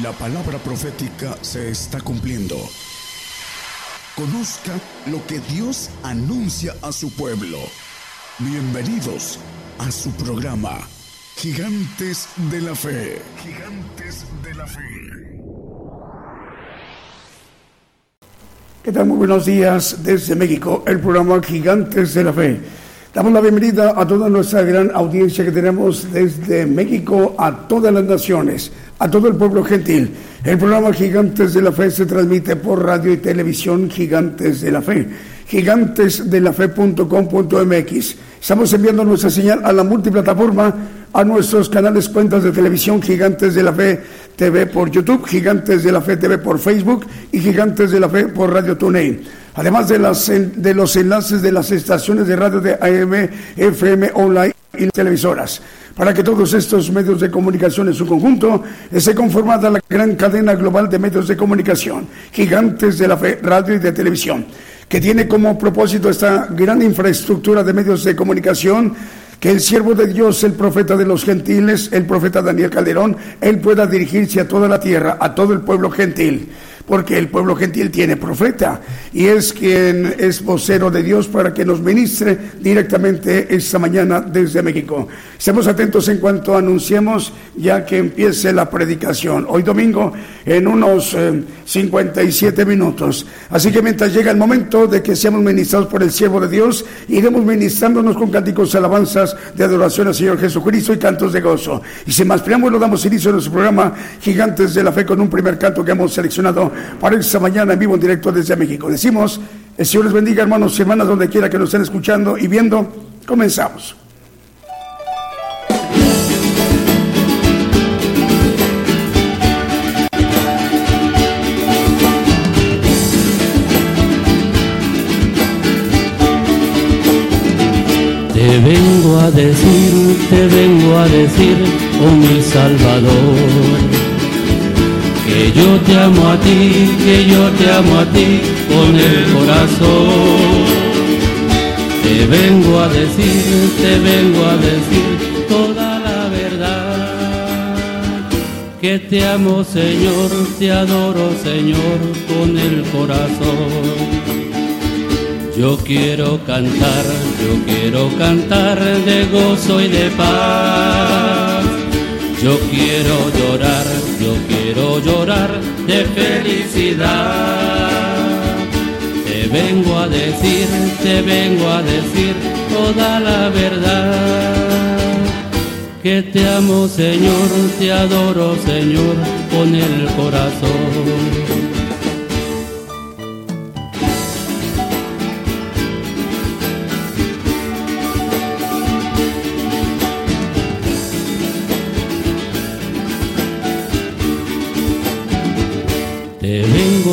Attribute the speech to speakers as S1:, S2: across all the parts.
S1: La palabra profética se está cumpliendo. Conozca lo que Dios anuncia a su pueblo. Bienvenidos a su programa, Gigantes de la Fe. Gigantes de la Fe.
S2: ¿Qué tal? Muy buenos días desde México, el programa Gigantes de la Fe. Damos la bienvenida a toda nuestra gran audiencia que tenemos desde México a todas las naciones a todo el pueblo gentil. El programa Gigantes de la Fe se transmite por radio y televisión Gigantes de la Fe, gigantesdelafe.com.mx. Estamos enviando nuestra señal a la multiplataforma, a nuestros canales cuentas de televisión Gigantes de la Fe TV por YouTube, Gigantes de la Fe TV por Facebook y Gigantes de la Fe por Radio TuneIn. Además de, las, los enlaces de las estaciones de radio de AM, FM, online y televisoras. Para que todos estos medios de comunicación en su conjunto esté conformada la gran cadena global de medios de comunicación, gigantes de la radio y de televisión, que tiene como propósito esta gran infraestructura de medios de comunicación que el siervo de Dios, el profeta de los gentiles, el profeta Daniel Calderón, él pueda dirigirse a toda la tierra, a todo el pueblo gentil porque el pueblo gentil tiene profeta y es quien es vocero de Dios para que nos ministre directamente esta mañana desde México. Estemos atentos en cuanto anunciemos ya que empiece la predicación. Hoy domingo en unos 57 eh, minutos. Así que mientras llega el momento de que seamos ministrados por el siervo de Dios, iremos ministrándonos con cánticos alabanzas de adoración al Señor Jesucristo y cantos de gozo. Y sin más preámbulo damos inicio a nuestro programa Gigantes de la Fe con un primer canto que hemos seleccionado para esta mañana en vivo en directo desde México. Decimos, el Señor les bendiga hermanos y hermanas donde quiera que nos estén escuchando y viendo. Comenzamos.
S3: Te vengo a decir, te vengo a decir, oh mi Salvador que yo te amo a ti, que yo te amo a ti con el corazón. Te vengo a decir, te vengo a decir toda la verdad. Que te amo Señor, te adoro Señor con el corazón. Yo quiero cantar, yo quiero cantar de gozo y de paz. Yo quiero llorar, yo quiero llorar de felicidad. Te vengo a decir, te vengo a decir toda la verdad. Que te amo Señor, te adoro Señor con el corazón.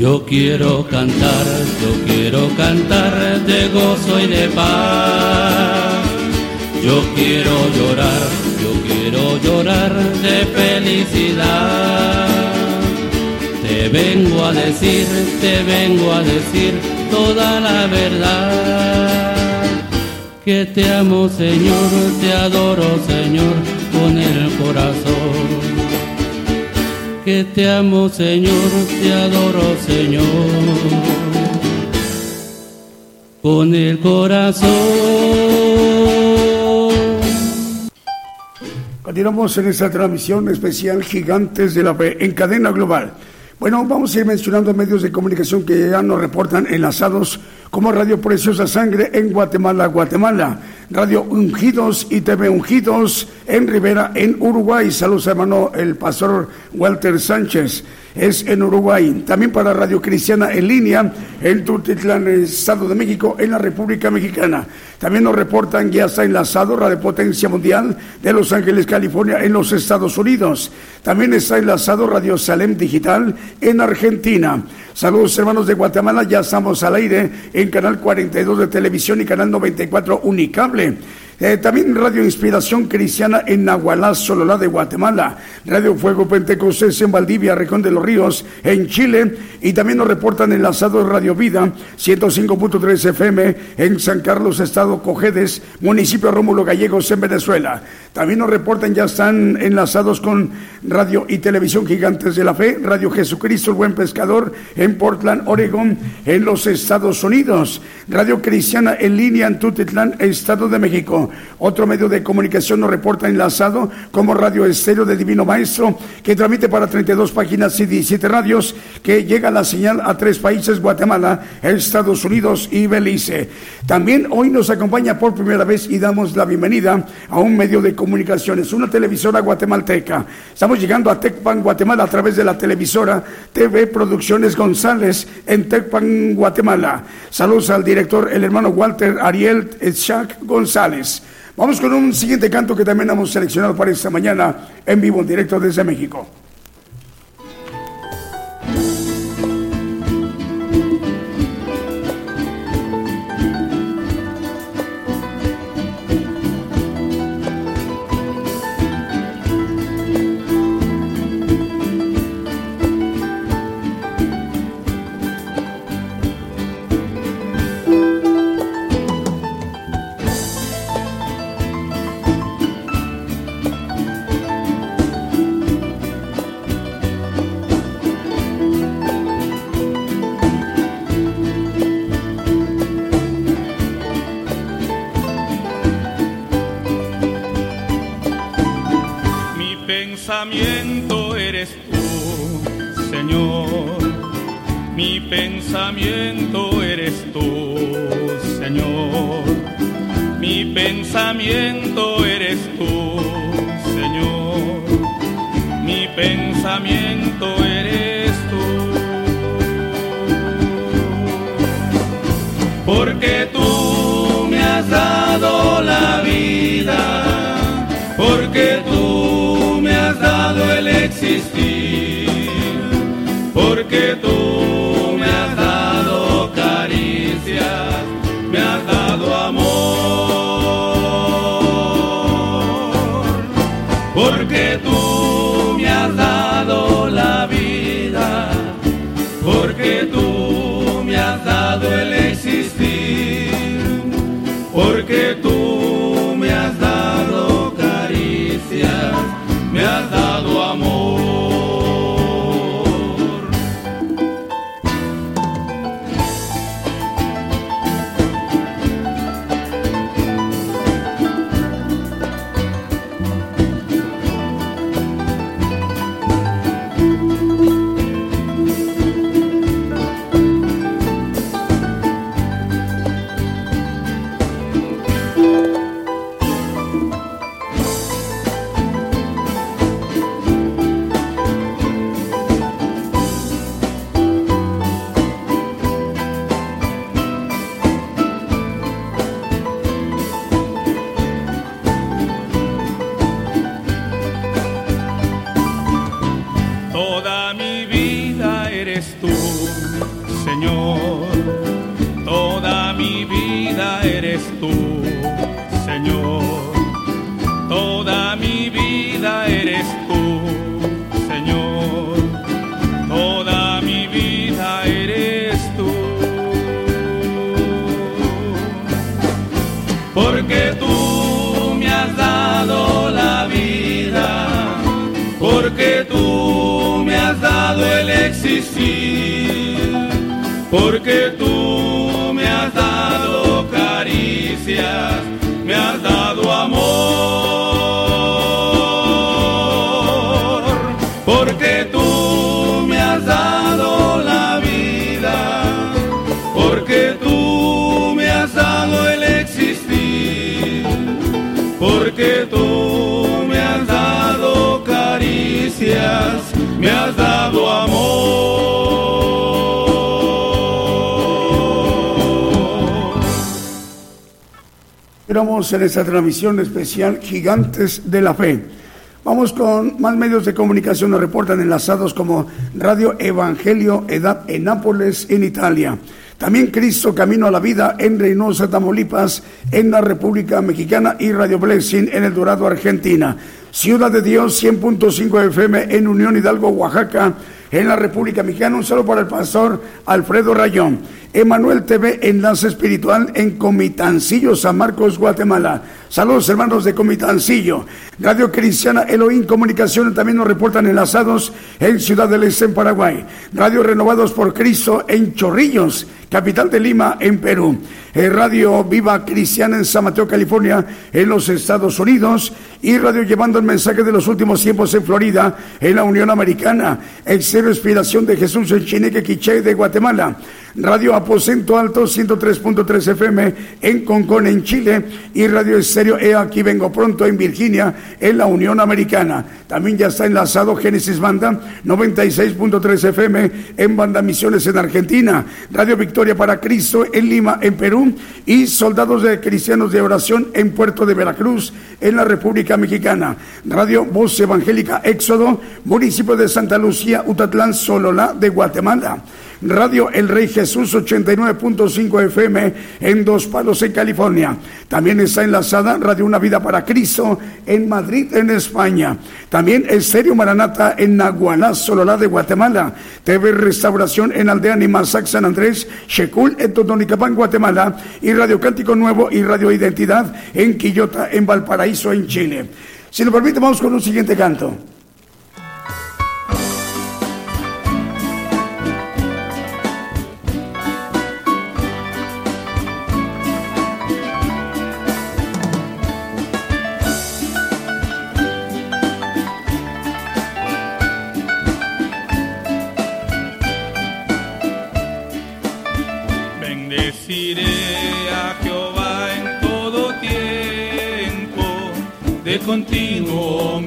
S3: Yo quiero cantar, yo quiero cantar de gozo y de paz. Yo quiero llorar, yo quiero llorar de felicidad. Te vengo a decir, te vengo a decir toda la verdad. Que te amo Señor, te adoro Señor con el corazón que te amo Señor, te adoro Señor, con el corazón.
S2: Continuamos en esta transmisión especial Gigantes de la Fe en cadena global. Bueno, vamos a ir mencionando medios de comunicación que ya nos reportan enlazados como Radio Preciosa Sangre en Guatemala, Guatemala, Radio Ungidos y TV Ungidos en Rivera, en Uruguay. Saludos hermano el pastor Walter Sánchez es en Uruguay. También para Radio Cristiana en línea en Tultitlán, Estado de México, en la República Mexicana. También nos reportan que ya está enlazado Radio Potencia Mundial de Los Ángeles, California, en los Estados Unidos. También está enlazado Radio Salem Digital en Argentina.
S4: Saludos hermanos de Guatemala, ya estamos al aire en Canal 42 de Televisión y Canal 94 Unicable. Eh, también Radio Inspiración Cristiana en Nahualá, Sololá de Guatemala. Radio Fuego Pentecostés en Valdivia, Recón de los Ríos, en Chile. Y también nos reportan enlazados Radio Vida, 105.3 FM en San Carlos, Estado Cojedes, municipio Rómulo Gallegos en Venezuela. También nos reportan, ya están enlazados con Radio y Televisión Gigantes de la Fe, Radio Jesucristo, el Buen Pescador en Portland, Oregon, en los Estados Unidos. Radio Cristiana en línea en Tutitlán, Estado de México. Otro medio de comunicación nos reporta enlazado como Radio Estéreo de Divino Maestro, que transmite para 32 páginas y 17 radios, que llega la señal a tres países, Guatemala, Estados Unidos y Belice. También hoy nos acompaña por primera vez y damos la bienvenida a un medio de comunicaciones, una televisora guatemalteca. Estamos llegando a Tecpan, Guatemala, a través de la televisora TV Producciones González en Tecpan, Guatemala. Saludos al director, el hermano Walter Ariel Eschak González. Vamos con un siguiente canto que también hemos seleccionado para esta mañana en vivo, en directo desde México. pensamiento eres tú, Señor. Mi pensamiento eres tú, Señor. Mi pensamiento eres tú, Señor. Mi pensamiento existir, porque todo en esta transmisión especial Gigantes de la Fe.
S2: Vamos con más medios de comunicación, nos reportan enlazados como Radio Evangelio Edad en Nápoles, en Italia. También Cristo Camino a la Vida en Reynosa, Tamaulipas, en la República Mexicana y Radio Blessing en El Dorado, Argentina. Ciudad de Dios 100.5 FM en Unión Hidalgo, Oaxaca, en la República Mexicana. Un saludo para el pastor Alfredo Rayón. Emanuel TV, Enlace Espiritual en Comitancillo, San Marcos, Guatemala. Saludos hermanos de Comitancillo. Radio Cristiana Elohim Comunicación también nos reportan enlazados en Ciudad del Este, en Paraguay. Radio Renovados por Cristo en Chorrillos, capital de Lima, en Perú. Eh, Radio Viva Cristiana en San Mateo, California, en los Estados Unidos. Y Radio Llevando el Mensaje de los Últimos Tiempos en Florida, en la Unión Americana. Exceso Inspiración de Jesús en Chineque, Quiché de Guatemala. Radio Aposento Alto 103.3 FM en Concón, en Chile, y Radio Estéreo E Aquí Vengo Pronto en Virginia, en la Unión Americana. También ya está enlazado Génesis Banda 96.3 FM en Banda Misiones en Argentina, Radio Victoria para Cristo en Lima, en Perú, y Soldados de Cristianos de Oración en Puerto de Veracruz, en la República Mexicana. Radio Voz Evangélica Éxodo, municipio de Santa Lucía, Utatlán, Sololá de Guatemala. Radio El Rey Jesús 89.5 FM en Dos Palos, en California. También está enlazada Radio Una Vida para Cristo en Madrid, en España. También Estéreo Maranata en Nagualá, Sololá de Guatemala. TV Restauración en Aldea Nimazac, San Andrés, Shekul, en Totonicapán, Guatemala. Y Radio Cántico Nuevo y Radio Identidad en Quillota, en Valparaíso, en Chile. Si nos permite, vamos con un siguiente canto.
S4: Continuo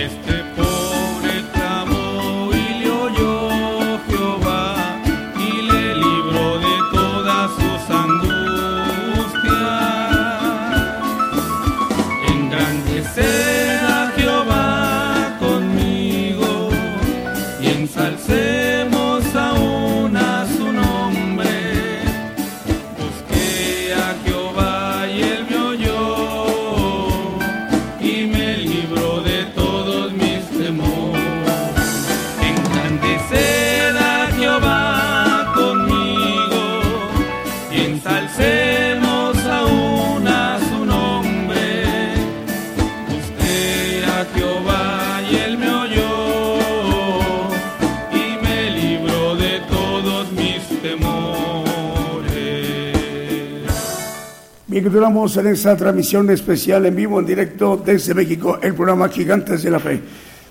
S4: If
S2: continuamos en esta transmisión especial en vivo, en directo desde México, el programa Gigantes de la Fe.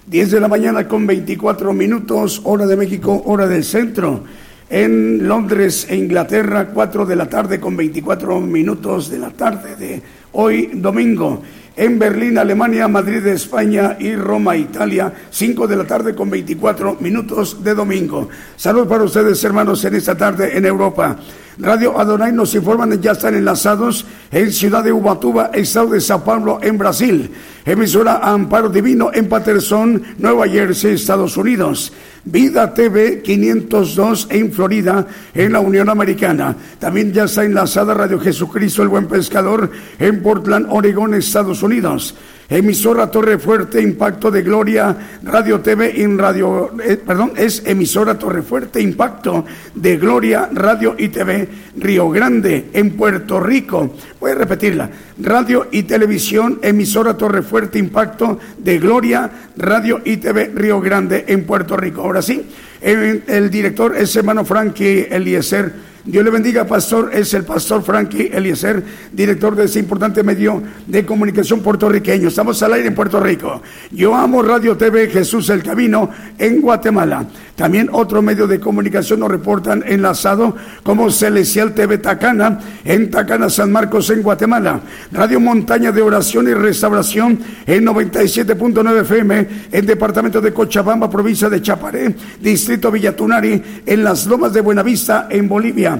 S2: 10 de la mañana con 24 minutos, hora de México, hora del centro. En Londres Inglaterra, 4 de la tarde con 24 minutos de la tarde de hoy domingo. En Berlín, Alemania, Madrid, España y Roma, Italia, 5 de la tarde con 24 minutos de domingo. Saludos para ustedes, hermanos, en esta tarde en Europa. Radio Adonai nos informan ya están enlazados en Ciudad de Ubatuba, Estado de Sao Paulo, en Brasil. Emisora Amparo Divino en Patterson, Nueva Jersey, Estados Unidos. Vida TV 502 en Florida, en la Unión Americana. También ya está enlazada Radio Jesucristo, el Buen Pescador, en Portland, Oregón, Estados Unidos emisora Torre Fuerte Impacto de Gloria Radio TV en Radio, eh, perdón, es emisora Torre Fuerte Impacto de Gloria Radio y TV Río Grande en Puerto Rico. Voy a repetirla. Radio y Televisión, emisora Torre Fuerte Impacto de Gloria Radio y TV Río Grande en Puerto Rico. Ahora sí, el, el director es hermano Frankie Eliezer Dios le bendiga, pastor. Es el pastor Frankie Eliezer, director de ese importante medio de comunicación puertorriqueño. Estamos al aire en Puerto Rico. Yo amo Radio TV Jesús el Camino en Guatemala. También otro medio de comunicación nos reportan enlazado como Celestial TV Tacana en Tacana, San Marcos, en Guatemala. Radio Montaña de Oración y Restauración en 97.9 FM en Departamento de Cochabamba, provincia de Chaparé, Distrito Villatunari, en las Lomas de Buenavista, en Bolivia.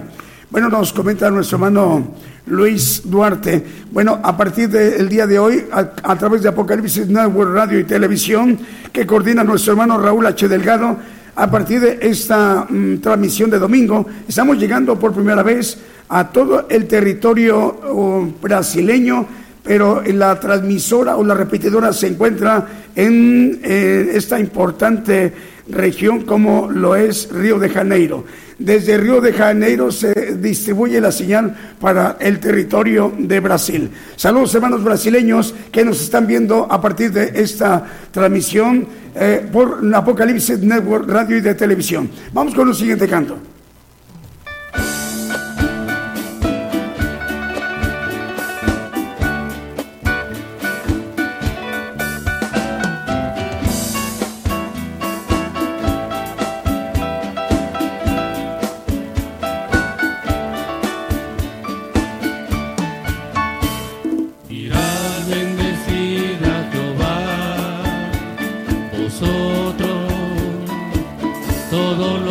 S2: Bueno, nos comenta nuestro hermano Luis Duarte. Bueno, a partir del día de hoy, a, través de Apocalipsis Network Radio y Televisión, que coordina nuestro hermano Raúl H. Delgado, a partir de esta mm, transmisión de domingo, estamos llegando por primera vez a todo el territorio oh, brasileño, pero la transmisora o la repetidora se encuentra en eh, esta importante región como lo es Río de Janeiro. Desde Río de Janeiro se distribuye la señal para el territorio de Brasil. Saludos hermanos brasileños que nos están viendo a partir de esta transmisión eh, por Apocalipsis Network Radio y de televisión. Vamos con el siguiente canto.
S3: Todos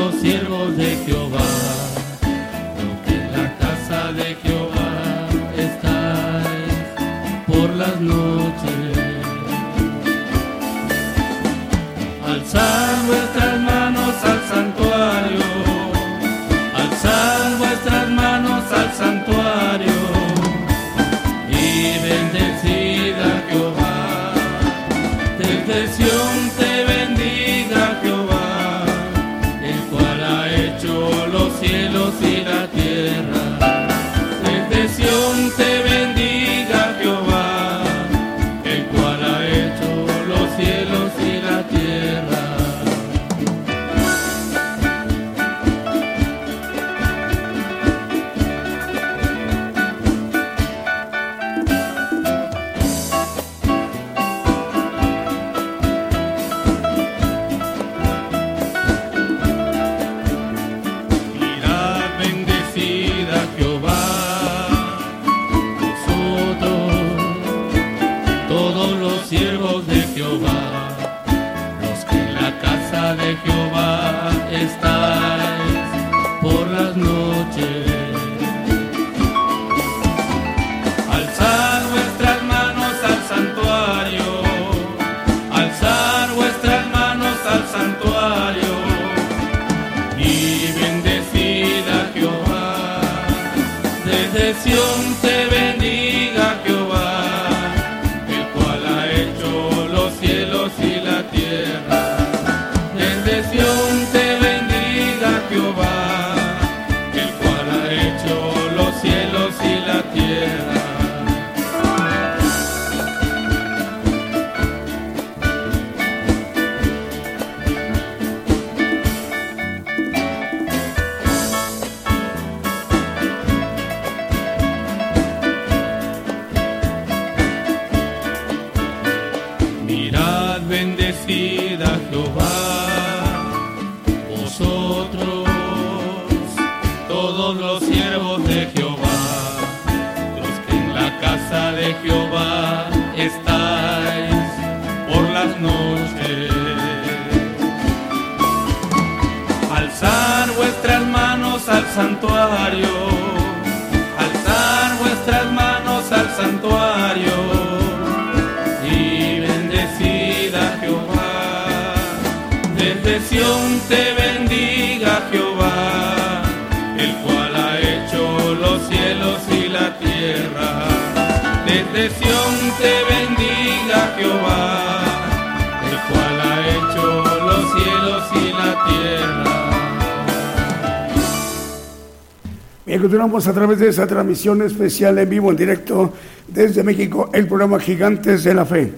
S2: A través de esa transmisión especial en vivo, en directo desde México, el programa Gigantes de la Fe.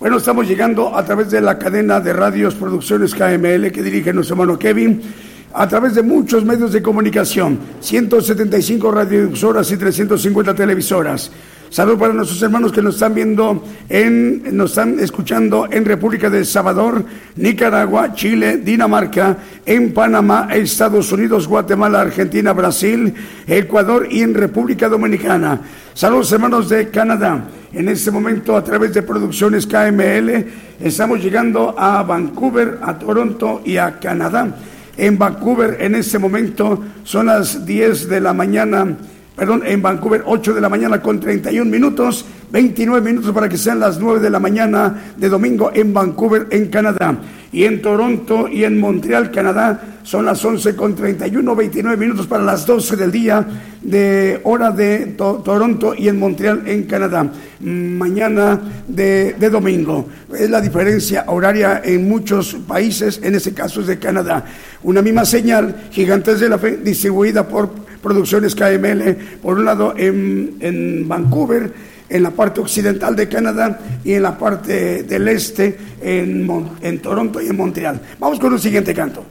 S2: Bueno, estamos llegando a través de la cadena de radios Producciones KML que dirige nuestro hermano Kevin, a través de muchos medios de comunicación, 175 radiodifusoras y 350 televisoras. Saludos para nuestros hermanos que nos están viendo, en, nos están escuchando en República de Salvador, Nicaragua, Chile, Dinamarca, en Panamá, Estados Unidos, Guatemala, Argentina, Brasil, Ecuador y en República Dominicana. Saludos hermanos de Canadá. En este momento, a través de Producciones KML, estamos llegando a Vancouver, a Toronto y a Canadá. En Vancouver, en este momento, son las 10 de la mañana perdón, en Vancouver 8 de la mañana con 31 minutos, 29 minutos para que sean las 9 de la mañana de domingo en Vancouver, en Canadá. Y en Toronto y en Montreal, Canadá, son las 11 con 31, 29 minutos para las 12 del día de hora de To- Toronto y en Montreal, en Canadá. Mañana de, de domingo. Es la diferencia horaria en muchos países, en este caso es de Canadá. Una misma señal, Gigantes de la Fe, distribuida por Producciones KML, por un lado en, en Vancouver, en la parte occidental de Canadá y en la parte del este en, en Toronto y en Montreal. Vamos con el siguiente canto.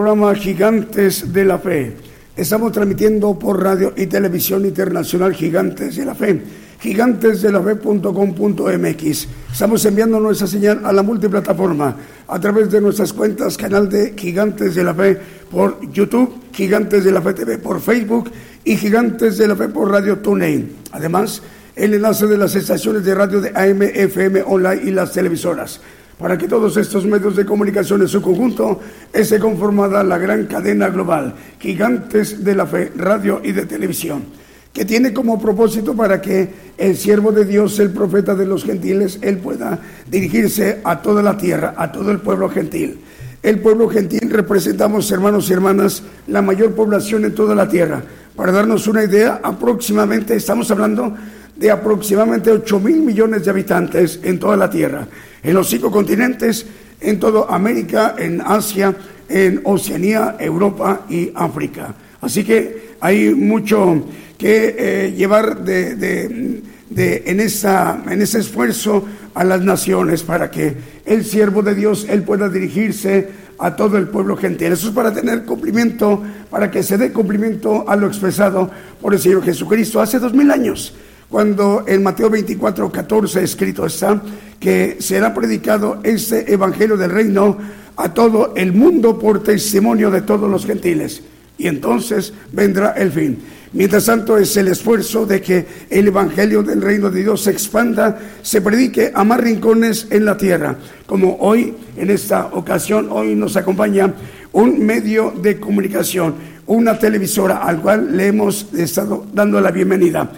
S2: Programa Gigantes de la Fe. Estamos transmitiendo por radio y televisión internacional Gigantes de la Fe, gigantesdelafe.com.mx. Estamos enviando nuestra señal a la multiplataforma a través de nuestras cuentas, canal de Gigantes de la Fe por YouTube, Gigantes de la Fe TV por Facebook y Gigantes de la Fe por Radio TuneIn. Además, el enlace de las estaciones de radio de AM, FM, online y las televisoras para que todos estos medios de comunicación en su conjunto esté conformada la gran cadena global, gigantes de la fe, radio y de televisión, que tiene como propósito para que el siervo de Dios, el profeta de los gentiles, él pueda dirigirse a toda la tierra, a todo el pueblo gentil. El pueblo gentil representamos, hermanos y hermanas, la mayor población en toda la tierra. Para darnos una idea, aproximadamente, estamos hablando de aproximadamente 8 mil millones de habitantes en toda la Tierra, en los cinco continentes, en toda América, en Asia, en Oceanía, Europa y África. Así que hay mucho que eh, llevar de, en, esa, en ese esfuerzo a las naciones para que el siervo de Dios, él pueda dirigirse a todo el pueblo gentil. Eso es para tener cumplimiento, para que se dé cumplimiento a lo expresado por el Señor Jesucristo hace dos mil años cuando en Mateo 24, 14 escrito está que será predicado este evangelio del reino a todo el mundo por testimonio de todos los gentiles. Y entonces vendrá el fin. Mientras tanto es el esfuerzo de que el Evangelio del Reino de Dios se expanda, se predique a más rincones en la tierra. Como hoy, en esta ocasión, hoy nos acompaña un medio de comunicación, una televisora al cual le hemos estado dando la bienvenida.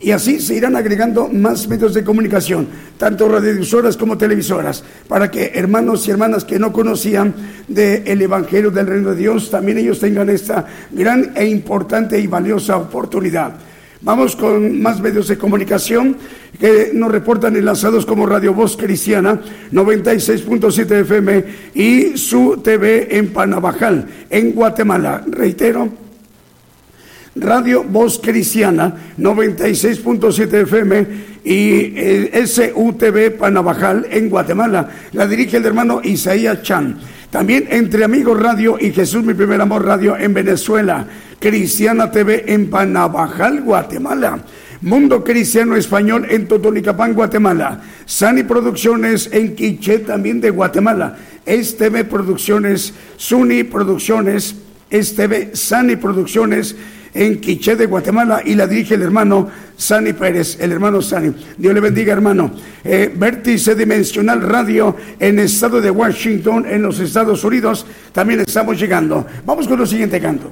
S2: Y así se irán agregando más medios de comunicación, tanto radiodifusoras como televisoras, para que hermanos y hermanas que no conocían del Evangelio del Reino de Dios, también ellos tengan esta gran e importante y valiosa oportunidad. Vamos con más medios de comunicación que nos reportan enlazados como Radio Voz Cristiana 96.7 FM y su TV en Panabajal, en Guatemala. Reitero, Radio Voz Cristiana 96.7 FM y SUTV Panabajal en Guatemala. La dirige el hermano Isaías Chan. También Entre Amigos Radio y Jesús Mi Primer Amor Radio en Venezuela. Cristiana TV en Panabajal, Guatemala. Mundo Cristiano Español en Totonicapán, Guatemala. Sani Producciones en Quiché, también de Guatemala. STV Producciones, Suni Producciones, STV Sani Producciones en Quiché de Guatemala y la dirige el hermano Sani Pérez, el hermano Sani. Dios le bendiga, hermano. Eh, Vértice Dimensional Radio en el estado de Washington, en los Estados Unidos, también estamos llegando. Vamos con el siguiente canto.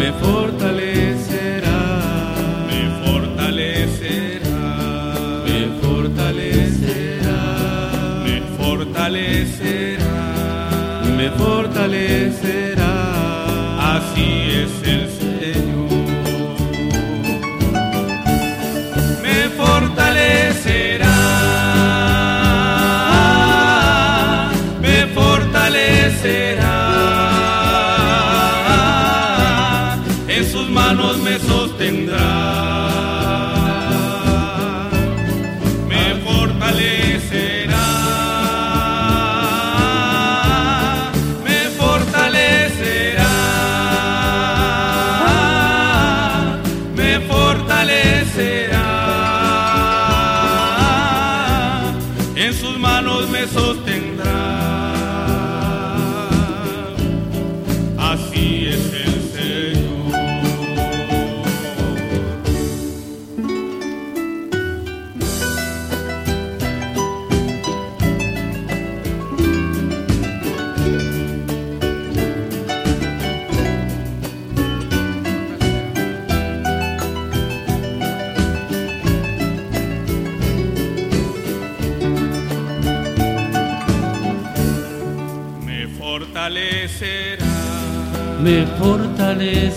S4: Me fortalecerá,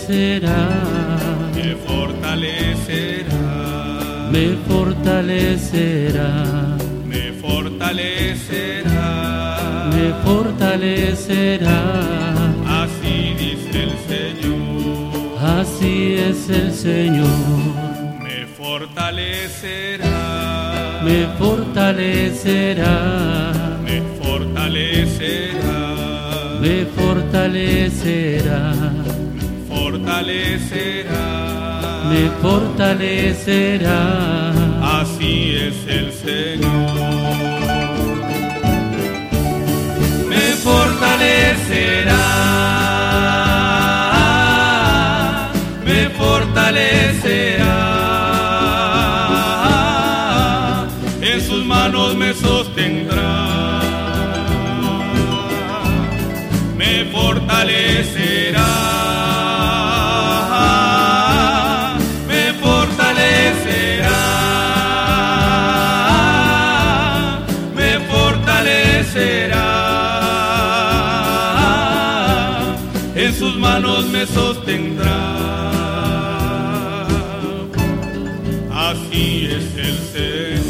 S4: fortalecerá, me fortalecerá, me fortalecerá, me fortalecerá. me fortalecerá. Así dice el Señor,
S3: Así es el Señor,
S4: me fortalecerá,
S3: me fortalecerá,
S4: me fortalecerá,
S3: me fortalecerá,
S4: fortalecerá.
S3: Me fortalecerá.
S4: Así es el Señor. Me fortalecerá, me fortalecerá. Me sostendrá. Así es el Señor.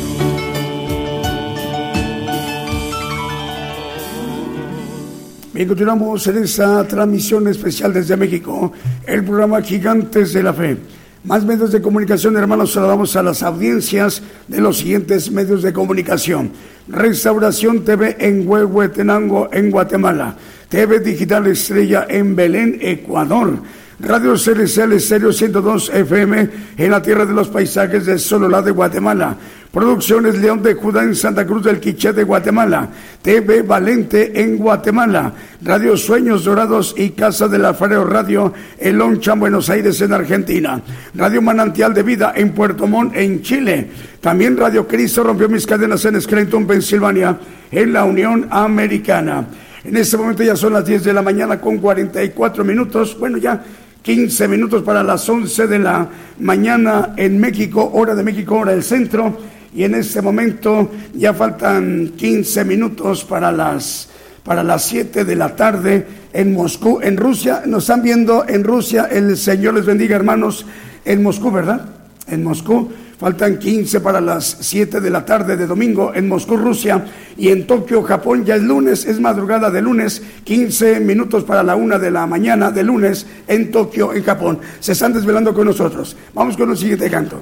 S2: Bien, continuamos en esta transmisión especial desde México, el programa Gigantes de la Fe. Más medios de comunicación, hermanos, saludamos a las audiencias de los siguientes medios de comunicación. Restauración TV en Huehuetenango, en Guatemala. TV Digital Estrella en Belén, Ecuador. Radio Celestial Estéreo 102 FM en la tierra de los paisajes de Sololá de Guatemala. Producciones León de Judá en Santa Cruz del Quiché de Guatemala. TV Valente en Guatemala. Radio Sueños Dorados y Casa del Alfarero Radio en Loncha, Buenos Aires en Argentina. Radio Manantial de Vida en Puerto Montt en Chile. También Radio Cristo rompió mis cadenas en Scranton, Pensilvania en la Unión Americana. En este momento ya son las 10 de la mañana con 44 minutos. Bueno, ya 15 minutos para las 11 de la mañana en México, hora de México, hora del centro. Y en este momento ya faltan 15 minutos para las, para las 7 de la tarde en Moscú, en Rusia. Nos están viendo en Rusia. El Señor les bendiga, hermanos, en Moscú, ¿verdad? En Moscú. Faltan 15 para las 7 de la tarde de domingo en Moscú, Rusia. Y en Tokio, Japón, ya es lunes, es madrugada de lunes. 15 minutos para la 1 de la mañana de lunes en Tokio, en Japón. Se están desvelando con nosotros. Vamos con el siguiente canto.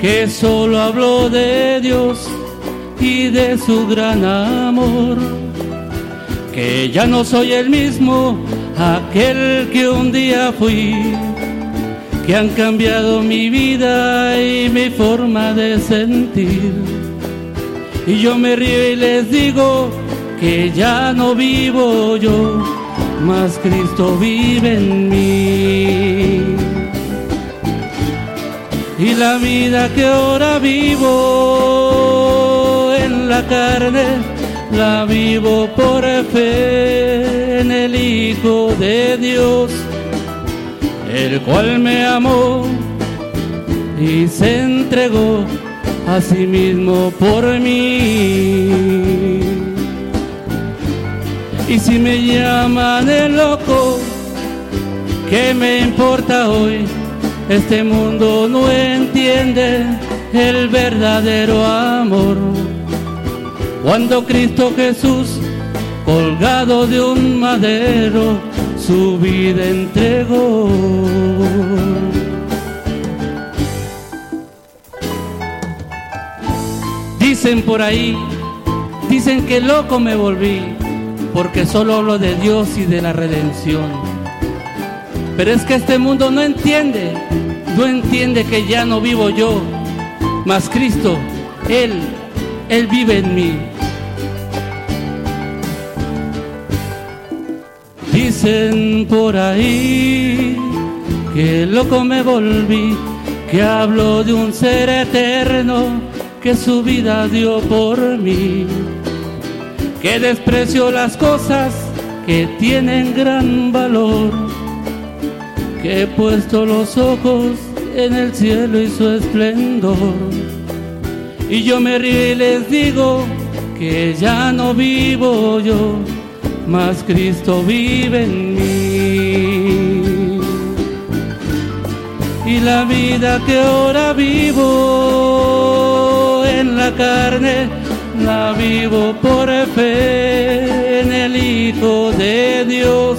S3: que solo hablo de Dios y de su gran amor, que ya no soy el mismo, aquel que un día fui, que han cambiado mi vida y mi forma de sentir. Y yo me río y les digo que ya no vivo yo, mas Cristo vive en mí. Y la vida que ahora vivo en la carne, la vivo por fe en el Hijo de Dios, el cual me amó y se entregó a sí mismo por mí. Y si me llaman el loco, ¿qué me importa hoy? Este mundo no entiende el verdadero amor. Cuando Cristo Jesús, colgado de un madero, su vida entregó. Dicen por ahí, dicen que loco me volví, porque solo hablo de Dios y de la redención. Pero es que este mundo no entiende, no entiende que ya no vivo yo, mas Cristo, Él, Él vive en mí. Dicen por ahí que loco me volví, que hablo de un ser eterno que su vida dio por mí, que desprecio las cosas que tienen gran valor, que he puesto los ojos en el cielo y su esplendor. Y yo me río y les digo que ya no vivo yo, mas Cristo vive en mí. Y la vida que ahora vivo en la carne, la vivo por fe en el Hijo de Dios,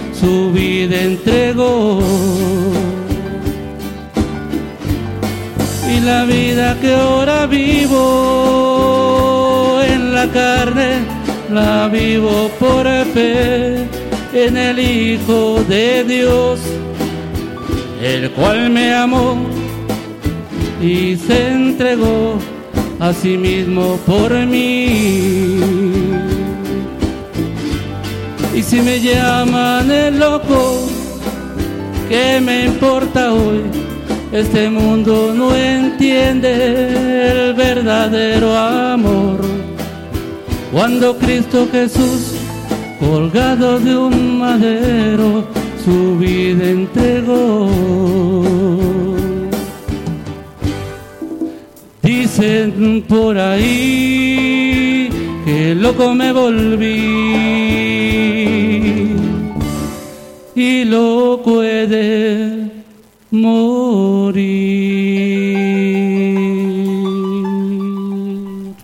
S3: su vida entregó. Y la vida que ahora vivo en la carne, la vivo por fe en el Hijo de Dios, el cual me amó y se entregó a sí mismo por mí. Y si me llaman el loco, ¿qué me importa hoy? Este mundo no entiende el verdadero amor. Cuando Cristo Jesús, colgado de un madero, su vida entregó. Dicen por ahí que loco me volví y loco he de morir.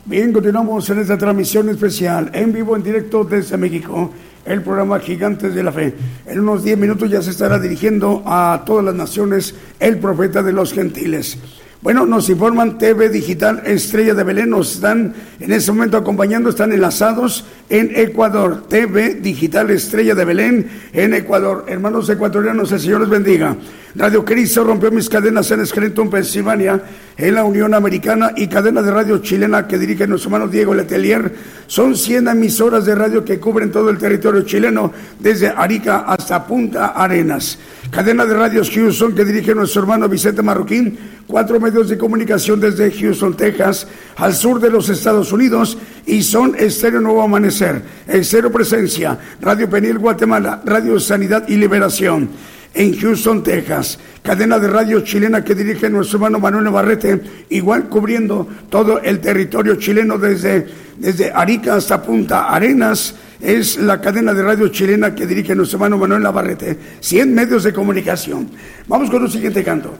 S2: Bien, continuamos en esta transmisión especial, en vivo, en directo desde México, el programa Gigantes de la Fe. En unos 10 minutos ya se estará dirigiendo a todas las naciones el profeta de los gentiles. Bueno, nos informan TV Digital Estrella de Belén, nos están en este momento acompañando, están enlazados en Ecuador. TV Digital Estrella de Belén en Ecuador. Hermanos ecuatorianos, el Señor les bendiga.
S4: Radio Cristo rompió mis cadenas en Scranton, Pensilvania, en la Unión Americana y cadena de radio chilena que dirige nuestro hermano Diego Letelier. Son 100 emisoras de radio que cubren todo el territorio chileno, desde Arica hasta Punta Arenas. Cadena de radios Houston que dirige nuestro hermano Vicente Marroquín. Cuatro medios de comunicación desde Houston, Texas, al sur de los Estados Unidos y son Estéreo Nuevo Amanecer, Estéreo Presencia, Radio Penil Guatemala, Radio Sanidad y Liberación en Houston, Texas. Cadena de radio chilena que dirige nuestro hermano Manuel Navarrete, igual cubriendo todo el territorio chileno desde, desde Arica hasta Punta Arenas. Es la cadena de radio chilena que dirige nuestro hermano Manuel Navarrete. 100 medios de comunicación. Vamos con un siguiente canto.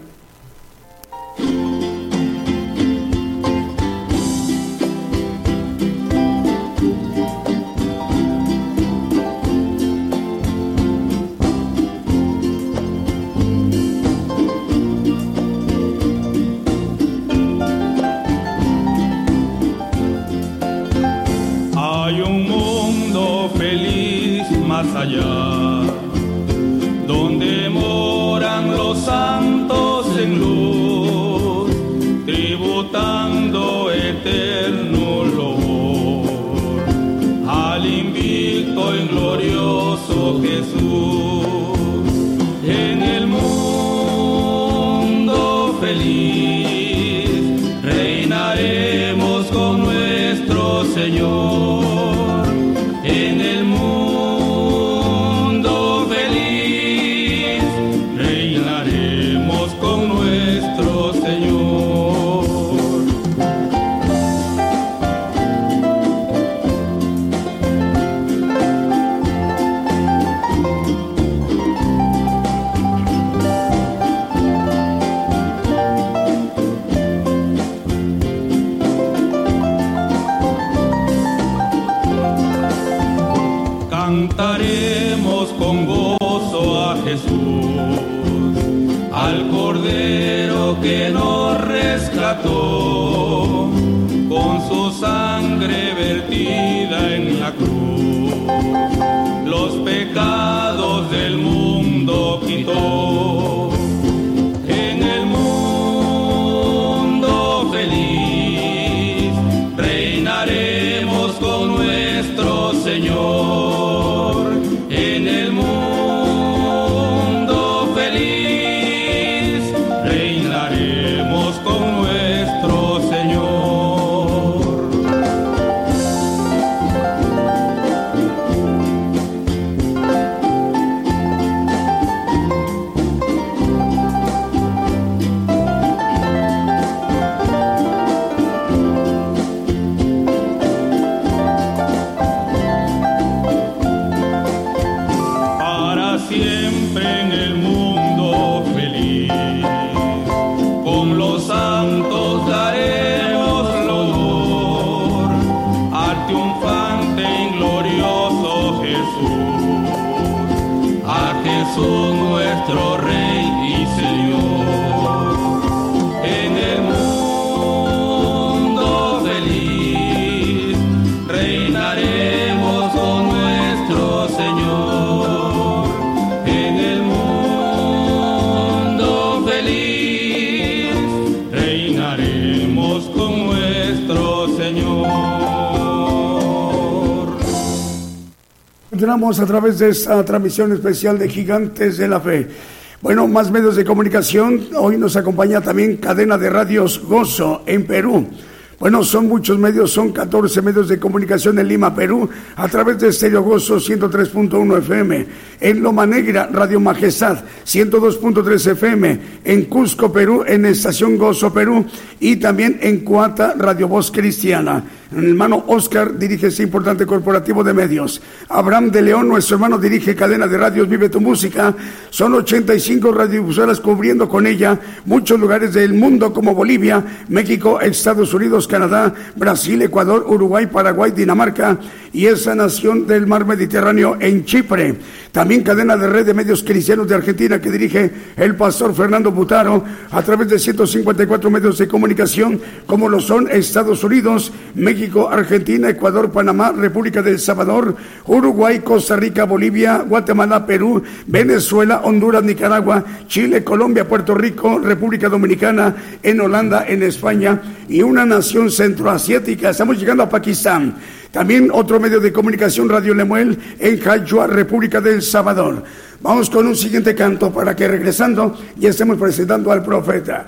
S4: más allá. con su sangre vertida en la cruz. Los pecados del mundo quitó. En el mundo feliz reinaremos con nuestro Señor. A través de esta transmisión especial de Gigantes de la Fe. Bueno, más medios de comunicación. Hoy nos acompaña también cadena de radios Gozo en Perú. Bueno, son muchos medios, son 14 medios de comunicación en Lima, Perú, a través de Estéreo Gozo 103.1 FM, en Loma Negra, Radio Majestad 102.3 FM, en Cusco, Perú, en Estación Gozo, Perú, y también en Cuata, Radio Voz Cristiana. El hermano Oscar dirige ese importante corporativo de medios. Abraham de León, nuestro hermano, dirige cadena de radios Vive tu Música. Son 85 radiodifusoras cubriendo con ella muchos lugares del mundo como Bolivia, México, Estados Unidos,
S2: Canadá, Brasil, Ecuador, Uruguay, Paraguay, Dinamarca y esa nación del mar Mediterráneo en Chipre. También cadena de red de medios cristianos de Argentina que dirige el pastor Fernando Butaro a través de 154 medios de comunicación como lo son Estados Unidos, México, Argentina, Ecuador, Panamá, República del Salvador, Uruguay, Costa Rica, Bolivia, Guatemala, Perú, Venezuela, Honduras, Nicaragua, Chile, Colombia, Puerto Rico, República Dominicana, en Holanda, en España y una nación centroasiática. Estamos llegando a Pakistán. También otro medio de comunicación, Radio Lemuel, en Jayua, República del Salvador. Vamos con un siguiente canto para que regresando ya estemos presentando al profeta.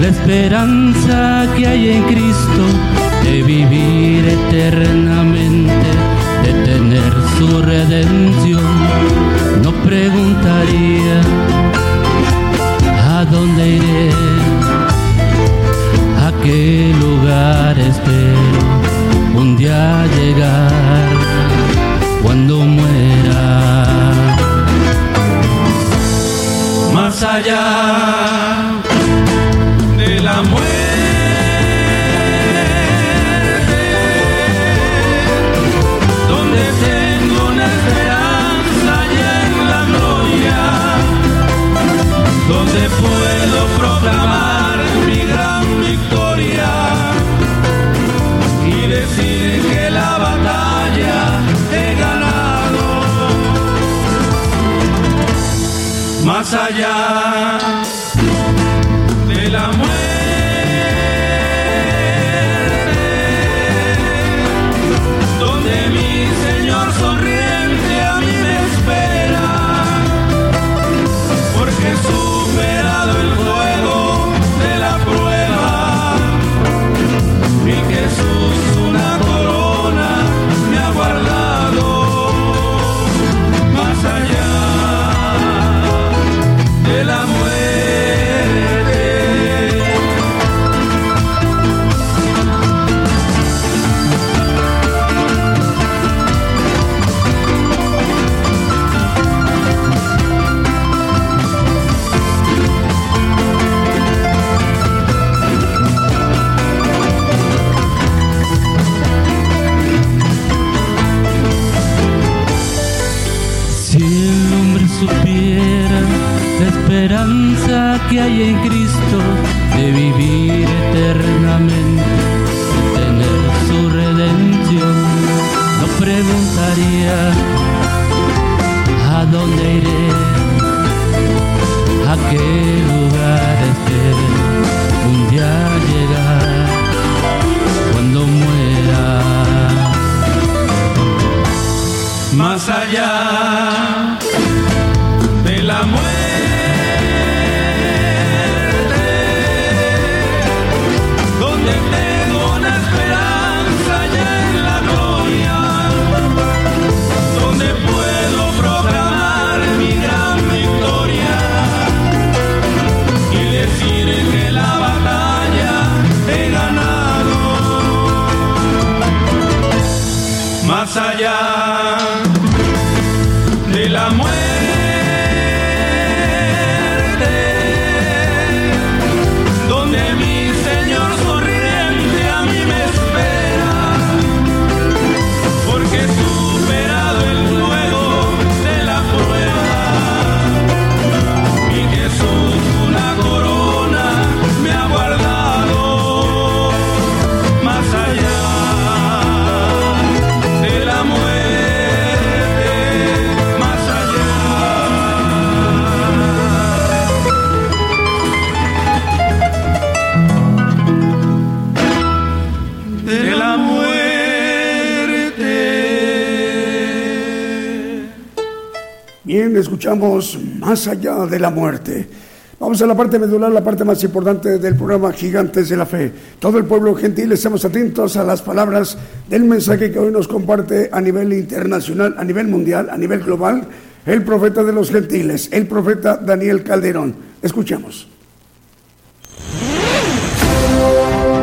S4: la esperanza que hay en Cristo de vivir eternamente, de tener su redención,
S5: Escuchamos Más allá de la muerte. Vamos a la parte medular, la parte más importante del programa Gigantes de la Fe. Todo el pueblo gentil, estamos atentos a las palabras del mensaje que hoy nos comparte a nivel internacional, a nivel mundial, a nivel global, el profeta de los gentiles, el profeta Daniel Calderón. Escuchemos.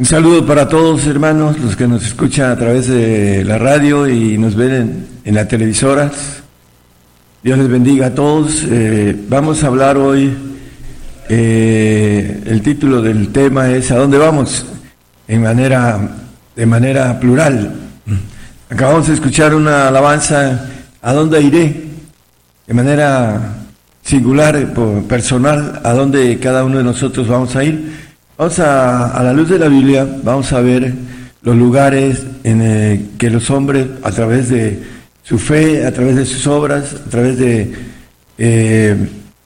S6: Un saludo para todos hermanos, los que nos escuchan a través de la radio y nos ven en, en las televisoras. Dios les bendiga a todos. Eh, vamos a hablar hoy, eh, el título del tema es ¿A dónde vamos? En manera, de manera plural. Acabamos de escuchar una alabanza, ¿a dónde iré? De manera singular, personal, ¿a dónde cada uno de nosotros vamos a ir? Vamos a, a la luz de la Biblia, vamos a ver los lugares en eh, que los hombres, a través de su fe, a través de sus obras, a través de, eh,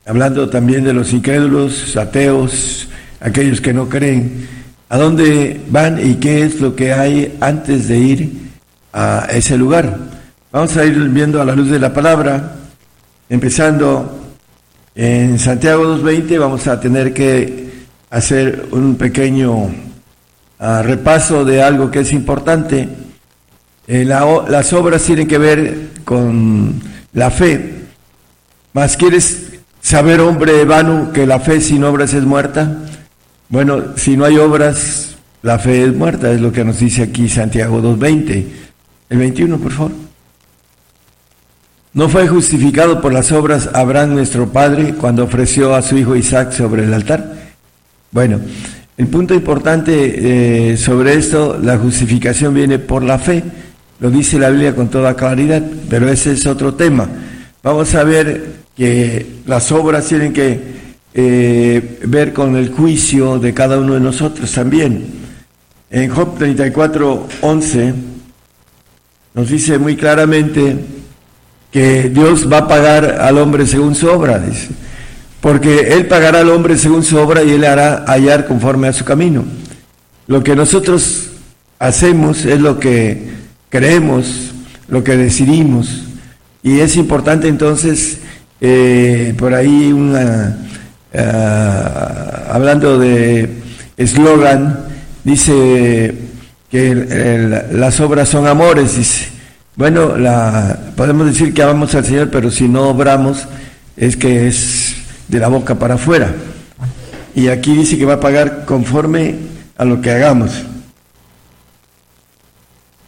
S6: hablando también de los incrédulos, ateos, aquellos que no creen, a dónde van y qué es lo que hay antes de ir a ese lugar. Vamos a ir viendo a la luz de la palabra, empezando en Santiago 2.20, vamos a tener que hacer un pequeño uh, repaso de algo que es importante. Eh, la, las obras tienen que ver con la fe. Más quieres saber, hombre vano, que la fe sin obras es muerta. Bueno, si no hay obras, la fe es muerta, es lo que nos dice aquí Santiago 2.20. El 21, por favor. ¿No fue justificado por las obras Abraham nuestro Padre cuando ofreció a su hijo Isaac sobre el altar? Bueno, el punto importante eh, sobre esto, la justificación viene por la fe, lo dice la Biblia con toda claridad, pero ese es otro tema. Vamos a ver que las obras tienen que eh, ver con el juicio de cada uno de nosotros también. En Job 34, 11 nos dice muy claramente que Dios va a pagar al hombre según su obra, dice porque Él pagará al hombre según su obra y Él hará hallar conforme a su camino. Lo que nosotros hacemos es lo que creemos, lo que decidimos. Y es importante entonces, eh, por ahí una, uh, hablando de eslogan, dice que las obras son amores. Bueno, la, podemos decir que amamos al Señor, pero si no obramos, es que es de la boca para afuera. Y aquí dice que va a pagar conforme a lo que hagamos.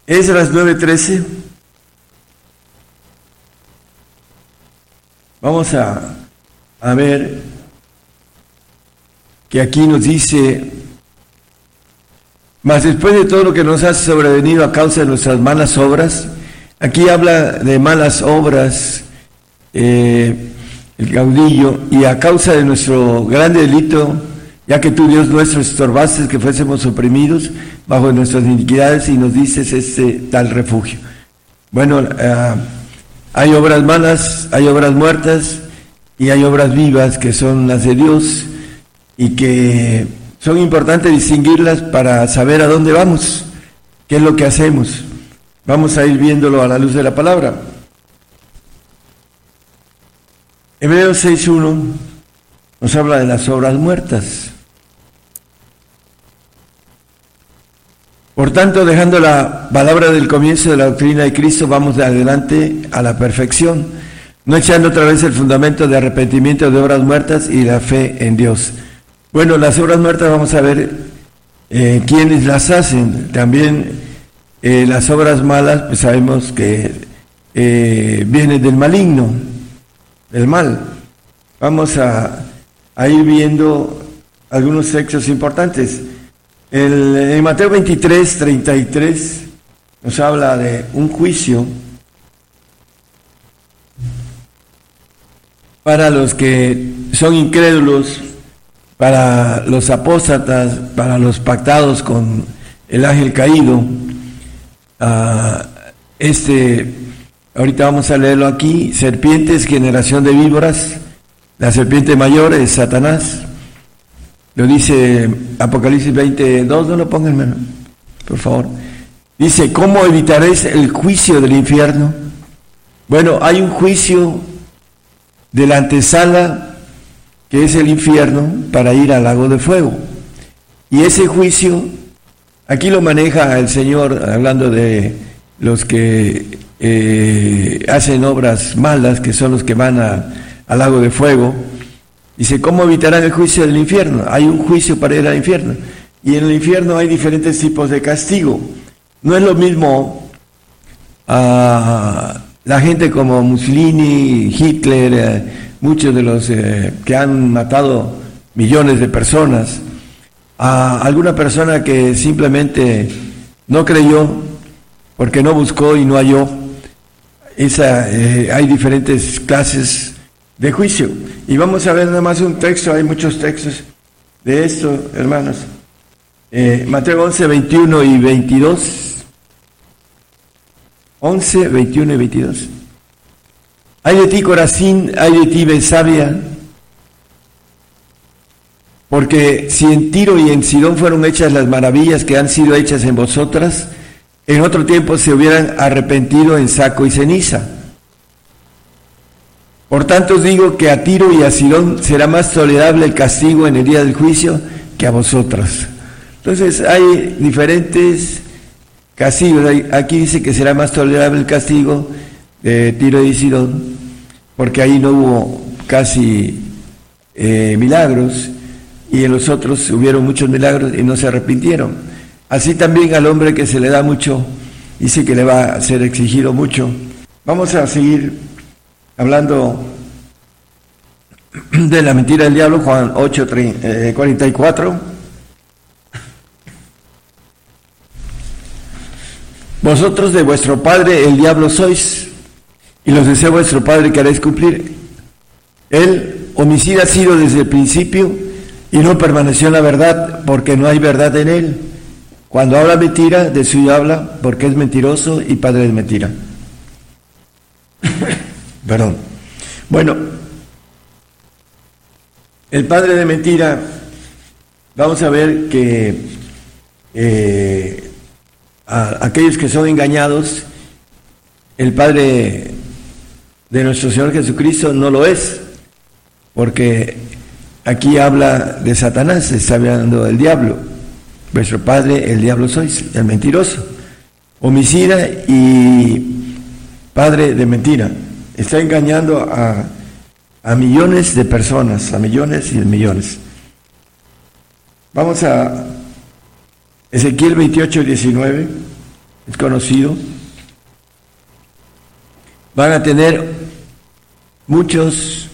S6: Es las 9.13. Vamos a, a ver que aquí nos dice, mas después de todo lo que nos ha sobrevenido a causa de nuestras malas obras, aquí habla de malas obras, eh, el caudillo, y a causa de nuestro grande delito, ya que tú, Dios nuestro, estorbaste que fuésemos oprimidos bajo nuestras iniquidades y nos dices este tal refugio. Bueno, uh, hay obras malas, hay obras muertas y hay obras vivas que son las de Dios. y que son importantes distinguirlas para saber a dónde vamos, qué es lo que hacemos. Vamos a ir viéndolo a la luz de la palabra. Hebreos 6.1 nos habla de las obras muertas. Por tanto, dejando la palabra del comienzo de la doctrina de Cristo, vamos de adelante a la perfección, no echando otra vez el fundamento de arrepentimiento de obras muertas y la fe en Dios. Bueno, las obras muertas vamos a ver eh, quiénes las hacen. También eh, las obras malas, pues sabemos que eh, vienen del maligno, del mal. Vamos a, a ir viendo algunos textos importantes. El, en Mateo 23, 33 nos habla de un juicio para los que son incrédulos, para los apóstatas, para los pactados con el ángel caído. Ah, este, ahorita vamos a leerlo aquí, serpientes, generación de víboras, la serpiente mayor es Satanás, lo dice Apocalipsis 22, no lo pongan, por favor. Dice, ¿cómo evitaréis el juicio del infierno? Bueno, hay un juicio de la antesala, que es el infierno, para ir al lago de fuego. Y ese juicio, aquí lo maneja el Señor, hablando de los que eh, hacen obras malas, que son los que van al lago de fuego, Dice, ¿cómo evitarán el juicio del infierno? Hay un juicio para ir al infierno. Y en el infierno hay diferentes tipos de castigo. No es lo mismo a la gente como Mussolini, Hitler, eh, muchos de los eh, que han matado millones de personas, a alguna persona que simplemente no creyó porque no buscó y no halló. Esa, eh, hay diferentes clases de juicio. Y vamos a ver nada más un texto, hay muchos textos de esto, hermanos. Eh, Mateo 11, 21 y 22. 11, 21 y 22. Hay de ti Corazín, hay de ti Besabia, porque si en Tiro y en Sidón fueron hechas las maravillas que han sido hechas en vosotras, en otro tiempo se hubieran arrepentido en saco y ceniza. Por tanto os digo que a Tiro y a Sidón será más tolerable el castigo en el día del juicio que a vosotras. Entonces hay diferentes castigos. Aquí dice que será más tolerable el castigo de Tiro y Sidón, porque ahí no hubo casi eh, milagros y en los otros hubieron muchos milagros y no se arrepintieron. Así también al hombre que se le da mucho, dice que le va a ser exigido mucho. Vamos a seguir hablando de la mentira del diablo, Juan 8, 44. Eh, Vosotros de vuestro padre el diablo sois, y los desea vuestro padre que haréis cumplir. Él, homicida, ha sido desde el principio y no permaneció en la verdad porque no hay verdad en él. Cuando habla mentira, de suyo habla porque es mentiroso y padre de mentira. Perdón. Bueno, el padre de mentira, vamos a ver que eh, a aquellos que son engañados, el padre de nuestro Señor Jesucristo no lo es, porque aquí habla de Satanás, está hablando del diablo. Vuestro padre, el diablo sois, el mentiroso, homicida y padre de mentira está engañando a, a millones de personas, a millones y millones. Vamos a Ezequiel 28, 19, es conocido. Van a tener muchos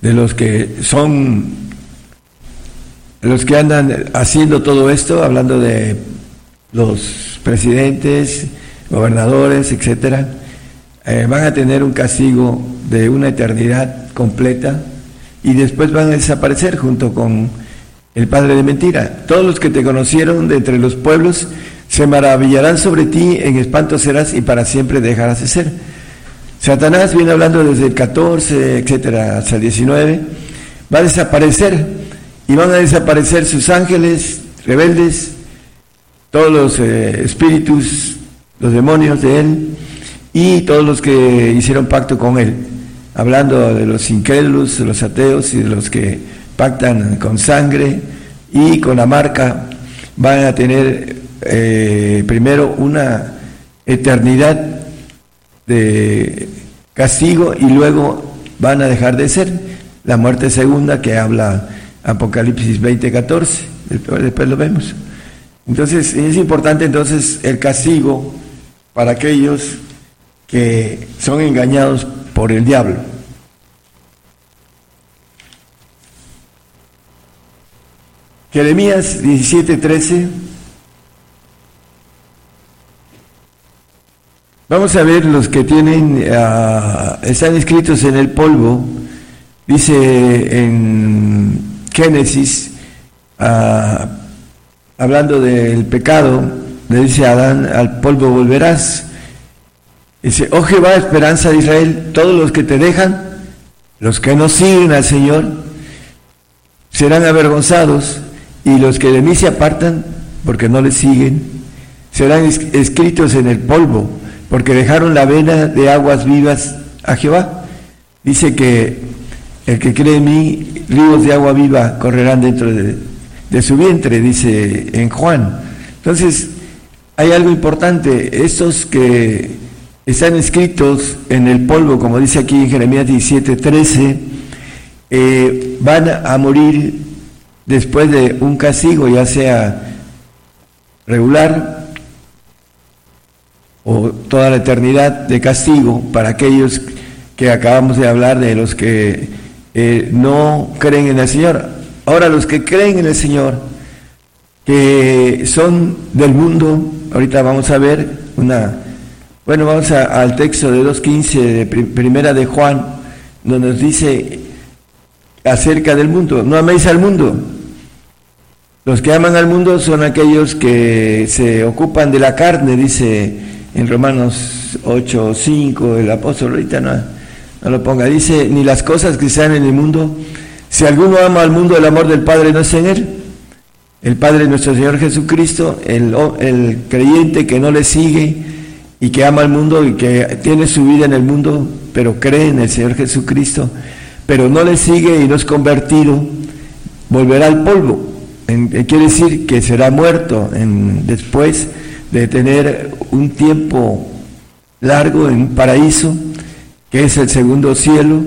S6: de los que son los que andan haciendo todo esto, hablando de los presidentes, gobernadores, etcétera, eh, van a tener un castigo de una eternidad completa y después van a desaparecer junto con el padre de mentira. Todos los que te conocieron de entre los pueblos se maravillarán sobre ti, en espanto serás y para siempre dejarás de ser. Satanás viene hablando desde el 14, etcétera, hasta el 19, va a desaparecer y van a desaparecer sus ángeles rebeldes, todos los eh, espíritus, los demonios de él y todos los que hicieron pacto con él, hablando de los incrédulos, de los ateos y de los que pactan con sangre y con la marca, van a tener eh, primero una eternidad de castigo y luego van a dejar de ser. La muerte segunda que habla Apocalipsis 20, 14, después lo vemos. Entonces es importante entonces el castigo para aquellos que son engañados por el diablo. Jeremías 17, 13. Vamos a ver los que tienen, ah, están escritos en el polvo, dice en Génesis, ah, hablando del pecado, le dice Adán, al polvo volverás. Dice, oh Jehová, esperanza de Israel, todos los que te dejan, los que no siguen al Señor, serán avergonzados, y los que de mí se apartan, porque no le siguen, serán escritos en el polvo porque dejaron la vena de aguas vivas a Jehová. Dice que el que cree en mí, ríos de agua viva correrán dentro de, su vientre, dice en Juan. Entonces, hay algo importante, estos que están escritos en el polvo, como dice aquí en Jeremías 17, 13, eh, van a morir después de un castigo, ya sea regular o toda la eternidad de castigo para aquellos que acabamos de hablar de los que eh, no creen en el Señor. Ahora los que creen en el Señor, que son del mundo, ahorita vamos a ver una, bueno, vamos al texto de 2.15 de primera de Juan, donde nos dice acerca del mundo, no améis al mundo. Los que aman al mundo son aquellos que se ocupan de la carne, dice en Romanos 8, 5, el apóstol ahorita no, no lo ponga, dice, ni las cosas que sean en el mundo, si alguno ama al mundo, el amor del Padre no es en él. El Padre nuestro Señor Jesucristo, el, el creyente que no le sigue y que ama al mundo y que tiene su vida en el mundo, pero cree en el Señor Jesucristo, pero no le sigue y no es convertido, volverá al polvo. quiere decir que será muerto en, después de tener un tiempo largo en un paraíso, que es el segundo cielo,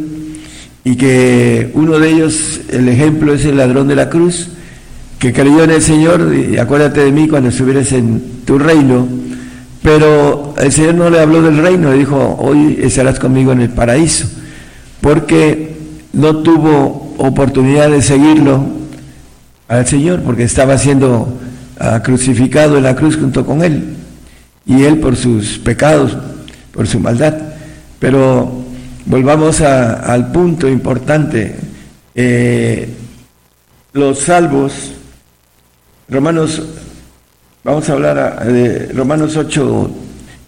S6: y que uno de ellos, el ejemplo es el ladrón de la cruz, que creyó en el Señor, y acuérdate de mí cuando estuvieras en tu reino, pero el Señor no le habló del reino, le dijo, hoy estarás conmigo en el paraíso, porque no tuvo oportunidad de seguirlo al Señor, porque estaba siendo crucificado en la cruz junto con él, y él por sus pecados, por su maldad. Pero volvamos al punto importante. Eh, los salvos, Romanos, vamos a hablar de Romanos 8,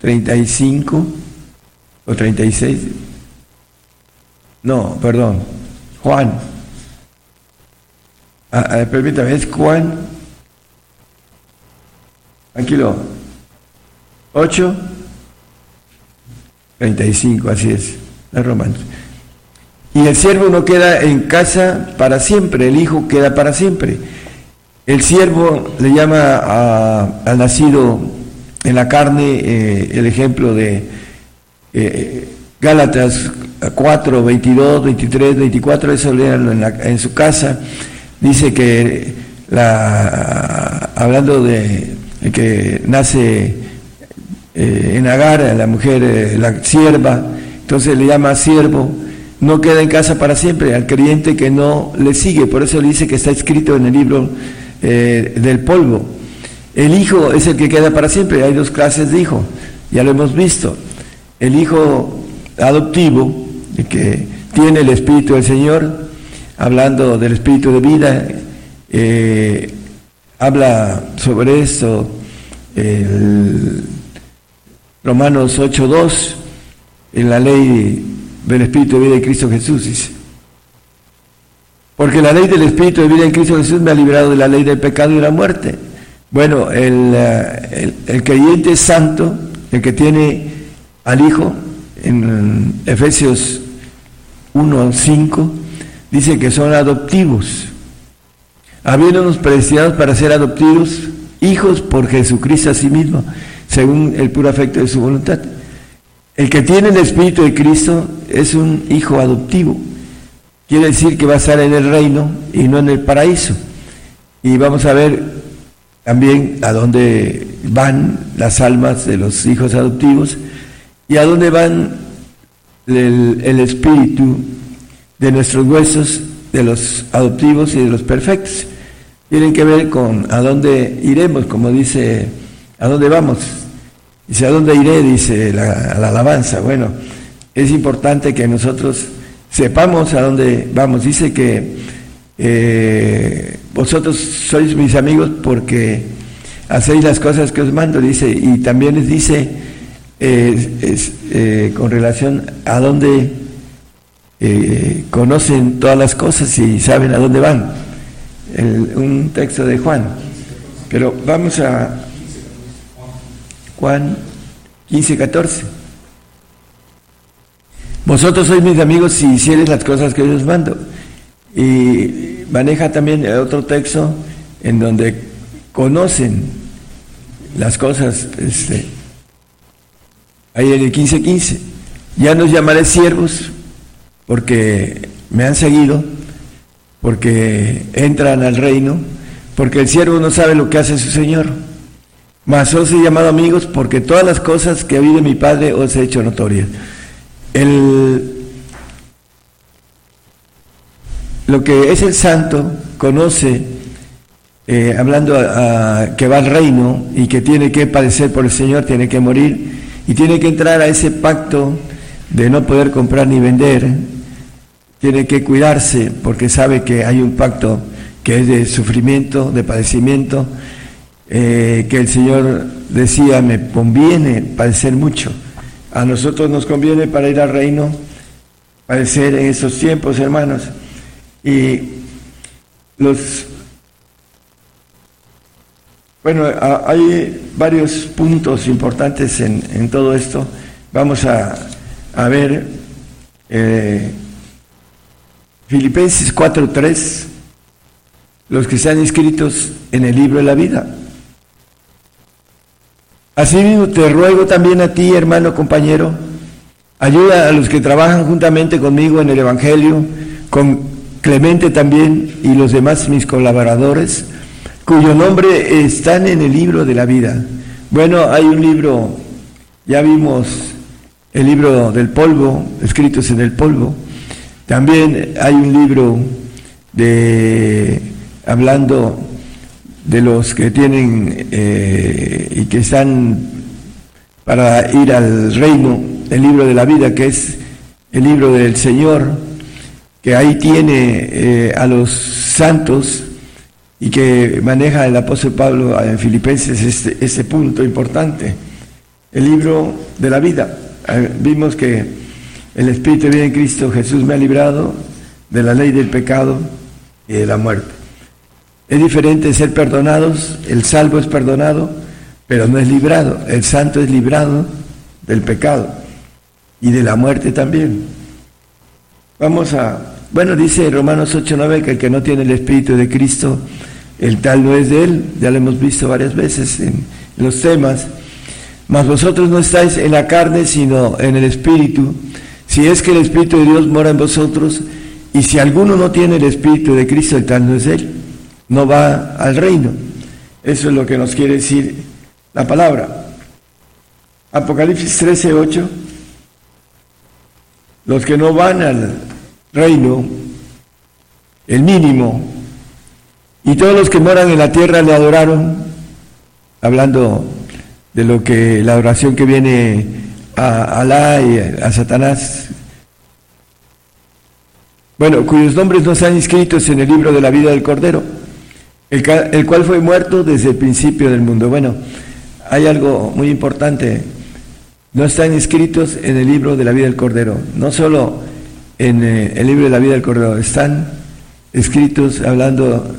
S6: 35 o 36. No, perdón, Juan. Ah, ah, permítame, es Juan Tranquilo. 8, 35, así es, es Romanos. Y el siervo no queda en casa para siempre, el hijo queda para siempre. El siervo le llama al nacido en la carne eh, el ejemplo de eh, Gálatas 4, 22, 23, 24, eso leanlo en, en su casa. Dice que la, hablando de que nace eh, en Agar, la mujer, eh, la sierva, entonces le llama siervo, no queda en casa para siempre, al creyente que no le sigue, por eso le dice que está escrito en el libro eh, del polvo. El hijo es el que queda para siempre, hay dos clases de hijo, ya lo hemos visto. El hijo adoptivo, el que tiene el Espíritu del Señor, hablando del Espíritu de vida, habla sobre esto el Romanos 8.2 en la ley del Espíritu de vida de Cristo Jesús dice. porque la ley del Espíritu de vida en Cristo Jesús me ha librado de la ley del pecado y de la muerte. Bueno, el, eh, el, creyente santo, el que tiene al Hijo, en Efesios 1, 5, dice que son adoptivos, habiéndonos predestinados para ser adoptivos hijos por Jesucristo a sí mismo, según el puro afecto de su voluntad. El que tiene el Espíritu de Cristo es un hijo adoptivo. Quiere decir que va a estar en el reino y no en el paraíso. Y vamos a ver también a dónde van las almas de los hijos adoptivos y a dónde van el, el espíritu de nuestros huesos, de los adoptivos y de los perfectos. Tienen que ver con a dónde iremos, como dice, a dónde vamos. Dice, ¿a dónde iré? Dice la, la alabanza. Bueno, es importante que nosotros sepamos a dónde vamos. Dice que eh, vosotros sois mis amigos porque hacéis las cosas que os mando, dice, y también les dice eh, eh, con relación a dónde conocen todas las cosas y saben a dónde van. un texto de Juan. Pero vamos a Juan 15, 14. Vosotros sois mis amigos si hicieres las cosas que yo os mando. Y maneja también otro texto en donde conocen las cosas, este, ahí en el 15:15. 15. Ya nos llamaré siervos porque me han seguido, porque entran al reino, porque el siervo no sabe lo que hace su Señor. Mas os he llamado amigos porque todas las cosas que ha habido mi Padre os he hecho notorias. El, lo que es el santo conoce, eh, hablando que va al reino y que tiene que padecer por el Señor, tiene que morir y tiene que entrar a ese pacto de no poder comprar ni vender, tiene que cuidarse porque sabe que hay un pacto que es de sufrimiento, de padecimiento, eh, que el Señor decía, me conviene padecer mucho a nosotros nos conviene para ir al reino padecer en esos tiempos, hermanos. Y los bueno, hay varios puntos importantes en, todo esto. Vamos a, ver eh, Filipenses 4.3, los que están inscritos en el libro de la vida. Asimismo, te ruego también a ti, hermano compañero, ayuda a los que trabajan juntamente conmigo en el Evangelio, con Clemente también y los demás mis colaboradores, cuyo nombre están en el libro de la vida. Bueno, hay un libro, ya vimos el libro del polvo, escritos en el polvo. También hay un libro de hablando de los que tienen eh, y que están para ir al reino, el libro de la vida, que es el libro del Señor, que ahí tiene eh, a los santos y que maneja el apóstol Pablo en Filipenses este, este punto importante, el libro de la vida. Eh, vimos que el Espíritu vida en Cristo Jesús me ha librado de la ley del pecado y de la muerte. Es diferente ser perdonados, el salvo es perdonado, pero no es librado. El santo es librado del pecado y de la muerte también. Vamos a, bueno, dice Romanos 8:9 que el que no tiene el Espíritu de Cristo, el tal no es de él, ya lo hemos visto varias veces en los temas. Mas vosotros no estáis en la carne, sino en el Espíritu. Si es que el Espíritu de Dios mora en vosotros, y si alguno no tiene el Espíritu de Cristo, el tal no es él no va al reino. Eso es lo que nos quiere decir la palabra. Apocalipsis 13, 8. Los que no van al reino, el mínimo, y todos los que moran en la tierra le adoraron, hablando de lo que la oración que viene a Alá y a Satanás, bueno, cuyos nombres no están inscritos en el libro de la vida del Cordero el, cual fue muerto desde el principio del mundo. Bueno, hay algo muy importante. No están inscritos en el libro de la vida del Cordero, no solo en eh, el libro de la vida del Cordero, están escritos hablando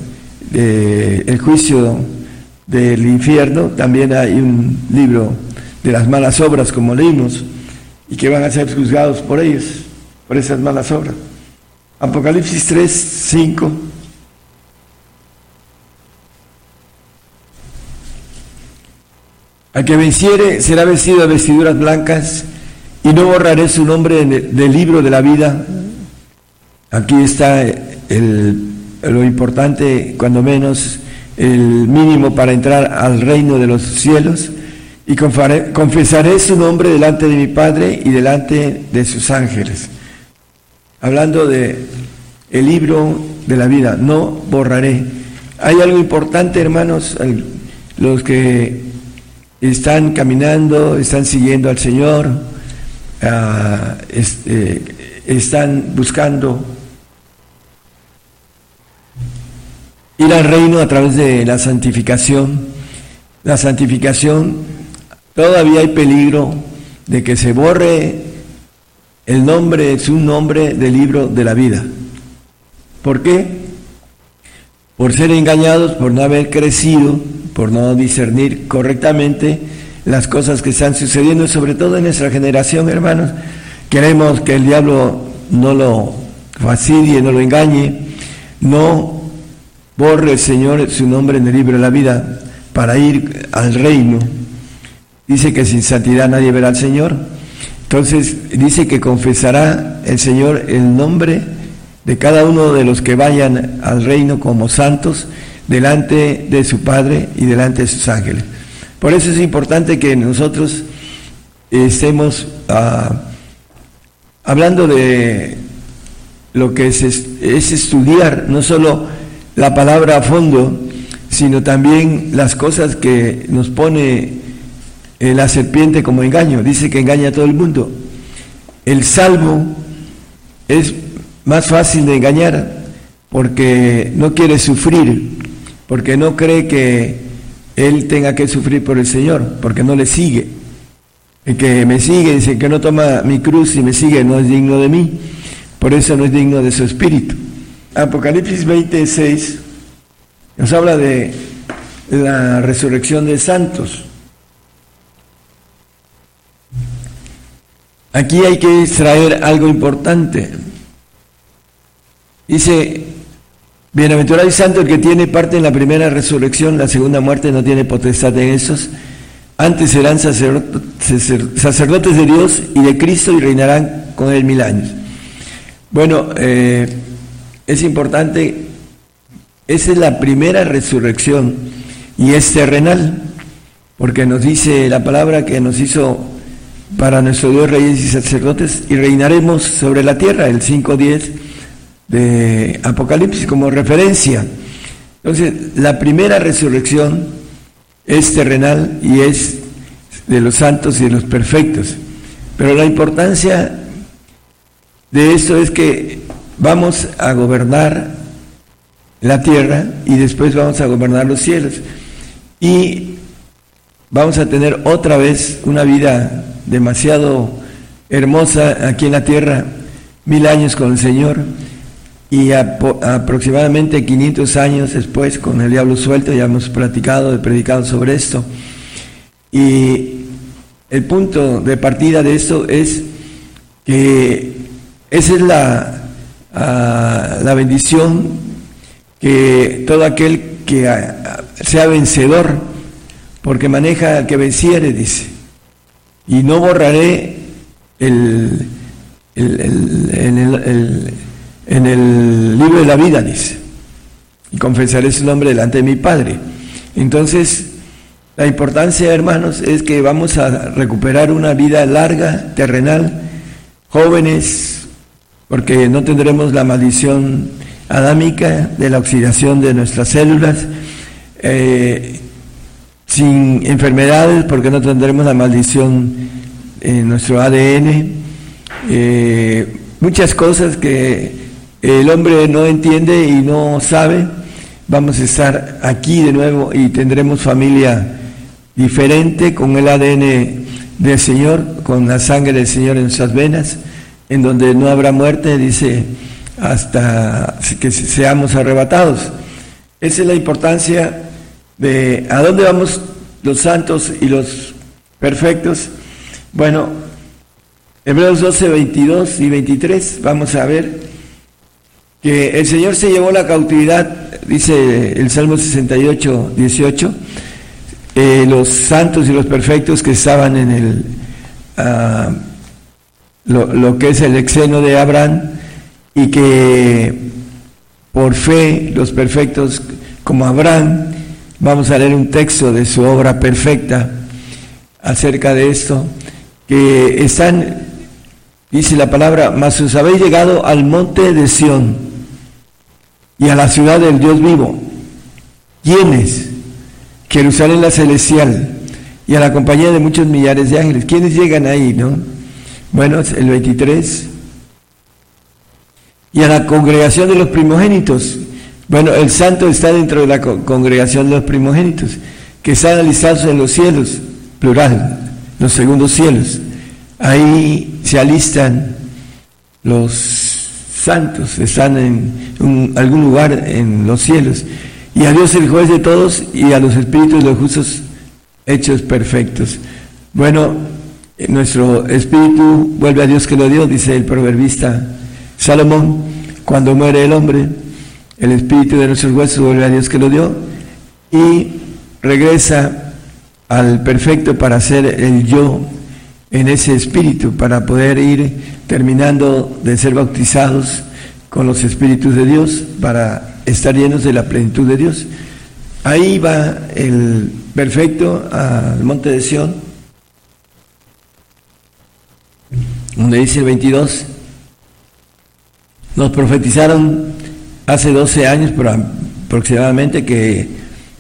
S6: del juicio del infierno, también hay un libro de las malas obras, como leímos, y que van a ser juzgados por ellos, por esas malas obras. Apocalipsis 3, 5. Al que venciere será vestido de vestiduras blancas y no borraré su nombre del libro de la vida. Aquí está lo importante, cuando menos el mínimo para entrar al reino de los cielos y confesaré su nombre delante de mi Padre y delante de sus ángeles. Hablando de el libro de la vida, no borraré. Hay algo importante, hermanos, los que están caminando, están siguiendo al Señor, ah, este, están buscando ir al reino a través de la santificación. La santificación, todavía hay peligro de que se borre el nombre, su nombre del libro de la vida. ¿Por qué? Por ser engañados, por no haber crecido, por no discernir correctamente las cosas que están sucediendo, sobre todo en nuestra generación, hermanos. Queremos que el diablo no lo fastidie, no lo engañe, no borre Señor su nombre en el libro de la vida para ir al reino. Dice que sin santidad nadie verá al Señor. Entonces dice que confesará el Señor el nombre de cada uno de los que vayan al reino como santos delante de su Padre y delante de sus ángeles. Por eso es importante que nosotros estemos ah, hablando de lo que es, es estudiar no solo la palabra a fondo, sino también las cosas que nos pone la serpiente como engaño. Dice que engaña a todo el mundo. El salvo es más fácil de engañar porque no quiere sufrir, porque no cree que él tenga que sufrir por el Señor, porque no le sigue. El que me sigue, dice que no toma mi cruz y me sigue, no es digno de mí, por eso no es digno de su espíritu. Apocalipsis 26 nos habla de la resurrección de santos. Aquí hay que extraer algo importante. Dice, bienaventurado y santo el que tiene parte en la primera resurrección, la segunda muerte no tiene potestad en esos. Antes serán sacerdotes de Dios y de Cristo y reinarán con él mil años. Bueno, eh, es importante, esa es la primera resurrección y es terrenal, porque nos dice la palabra que nos hizo para nuestro Dios reyes y sacerdotes y reinaremos sobre la tierra, el 5.10 de Apocalipsis como referencia. Entonces, la primera resurrección es terrenal y es de los santos y de los perfectos. Pero la importancia de esto es que vamos a gobernar la tierra y después vamos a gobernar los cielos. Y vamos a tener otra vez una vida demasiado hermosa aquí en la tierra, mil años con el Señor y aproximadamente 500 años después con el diablo suelto, ya hemos platicado, he predicado sobre esto. Y el punto de partida de esto es que esa es la la bendición que todo aquel que sea vencedor, porque maneja al que venciere, dice, y no borraré el, en el libro de la vida, dice, y confesaré su nombre delante de mi Padre. Entonces, la importancia, hermanos, es que vamos a recuperar una vida larga, terrenal, jóvenes, porque no tendremos la maldición adámica de la oxidación de nuestras células, eh, sin enfermedades, porque no tendremos la maldición en nuestro ADN, eh, muchas cosas que el hombre no entiende y no sabe, vamos a estar aquí de nuevo y tendremos familia diferente con el ADN del Señor, con la sangre del Señor en nuestras venas en donde no habrá muerte, dice hasta que seamos arrebatados. Esa es la importancia de a dónde vamos los santos y los perfectos. Bueno, Hebreos 12, 22 y 23, vamos a ver que el Señor se llevó la cautividad, dice el Salmo 68, 18, eh, los santos y los perfectos que estaban en el, ah, lo, lo que es el exeno de Abraham, y que por fe los perfectos como Abraham, vamos a leer un texto de su obra perfecta acerca de esto, que están, dice la palabra, mas os habéis llegado al monte de Sión y a la ciudad del Dios vivo. ¿Quiénes? Jerusalén la celestial y a la compañía de muchos millares de ángeles. ¿Quiénes llegan ahí, no? Bueno, el 23 y a la congregación de los primogénitos. Bueno, el santo está dentro de la congregación de los primogénitos, que están alistados en los cielos, plural, los segundos cielos. Ahí se alistan los santos, están en algún lugar en los cielos. Y a Dios el juez de todos y a los espíritus de los justos hechos perfectos. Bueno, nuestro espíritu vuelve a Dios que lo dio, dice el proverbista Salomón, cuando muere el hombre, el espíritu de nuestros huesos vuelve a Dios que lo dio y regresa al perfecto para ser el yo en ese espíritu, para poder ir terminando de ser bautizados con los espíritus de Dios, para estar llenos de la plenitud de Dios. Ahí va el perfecto al monte de Sión, donde dice el 22, nos profetizaron hace 12 años aproximadamente que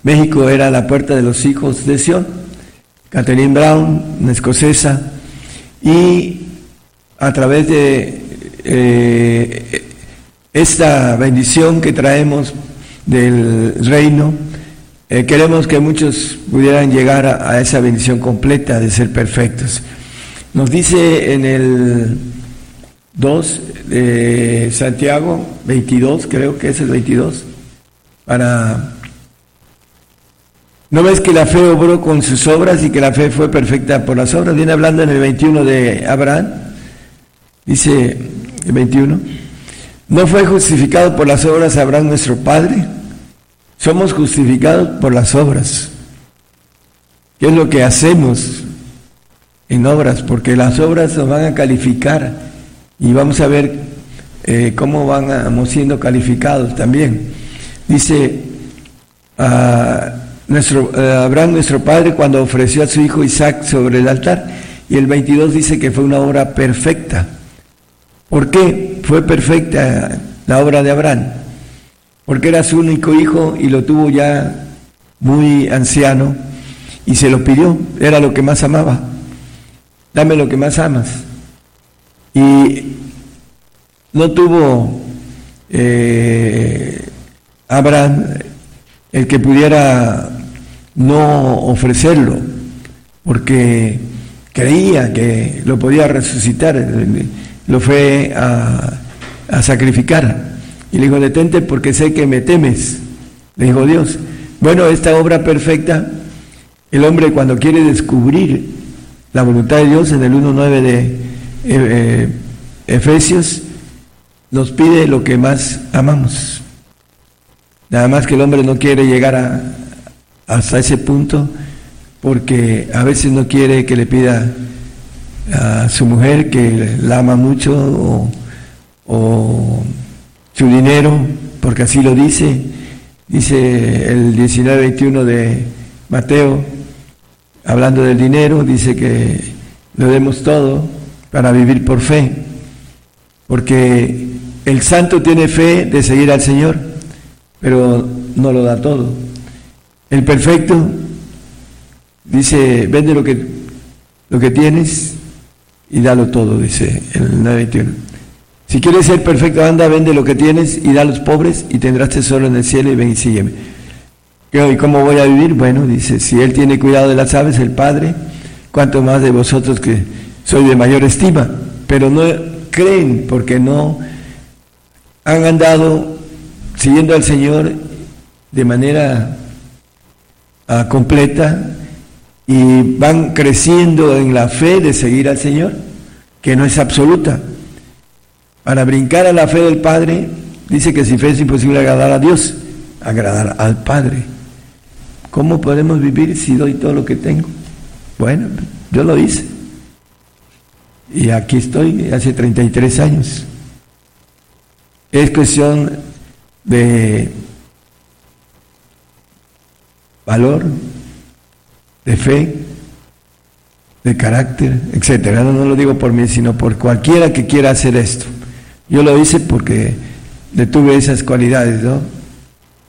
S6: México era la puerta de los hijos de Sion. Catherine Brown, una escocesa, y a través de eh, esta bendición que traemos del reino, eh, queremos que muchos pudieran llegar a esa bendición completa de ser perfectos. Nos dice en el 2 de Santiago 22, creo que es el 22, para... ¿No ves que la fe obró con sus obras y que la fe fue perfecta por las obras? Viene hablando en el 21 de Abraham, dice el 21, ¿no fue justificado por las obras Abraham nuestro Padre? Somos justificados por las obras. ¿Qué es lo que hacemos en obras? Porque las obras nos van a calificar y vamos a ver eh, cómo vamos siendo calificados también. Dice ah, nuestro, eh, Abraham, nuestro padre, cuando ofreció a su hijo Isaac sobre el altar, y el 22 dice que fue una obra perfecta. ¿Por qué fue perfecta la obra de Abraham? Porque era su único hijo y lo tuvo ya muy anciano y se lo pidió, era lo que más amaba. Dame lo que más amas. Y no tuvo eh, Abraham el que pudiera no ofrecerlo, porque creía que lo podía resucitar, lo fue a, sacrificar. Y le dijo, detente porque sé que me temes, le dijo Dios. Bueno, esta obra perfecta, el hombre cuando quiere descubrir la voluntad de Dios en el 1.9 de eh, eh, Efesios nos pide lo que más amamos. Nada más que el hombre no quiere llegar a, hasta ese punto porque a veces no quiere que le pida a su mujer que la ama mucho o, o su dinero, porque así lo dice. Dice el 19-21 de Mateo, hablando del dinero, dice que lo demos todo para vivir por fe, porque el santo tiene fe de seguir al Señor, pero no lo da todo. El perfecto dice, vende lo que, lo que tienes y dalo todo, dice el 921. Si quieres ser perfecto, anda, vende lo que tienes y da a los pobres y tendrás tesoro en el cielo y ven y sígueme. ¿Y cómo voy a vivir? Bueno, dice, si Él tiene cuidado de las aves, el Padre, ¿cuánto más de vosotros que soy de mayor estima, pero no creen porque no
S7: han andado siguiendo al Señor de manera ah, completa y van creciendo en la fe de seguir al Señor, que no es absoluta. Para brincar a la fe del Padre, dice que si fe es imposible agradar a Dios, agradar al Padre. ¿Cómo podemos vivir si doy todo lo que tengo? Bueno, yo lo hice. Y aquí estoy hace 33 años. Es cuestión de valor, de fe, de carácter, etcétera. No, lo digo por mí, sino por cualquiera que quiera hacer esto. Yo lo hice porque detuve esas cualidades, ¿no?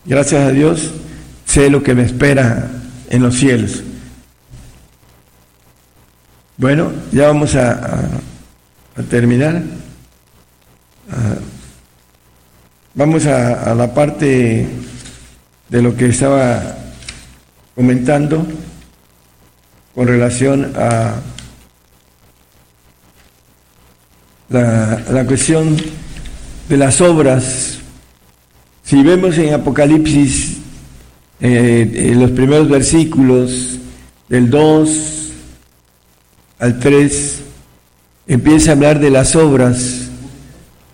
S7: Gracias a Dios sé lo que me espera en los cielos. Bueno, ya vamos a, terminar. Vamos a, la parte de lo que estaba comentando con relación a la, cuestión de las obras. Si vemos en Apocalipsis, eh, en los primeros versículos, del 2 al 3, empieza a hablar de las obras.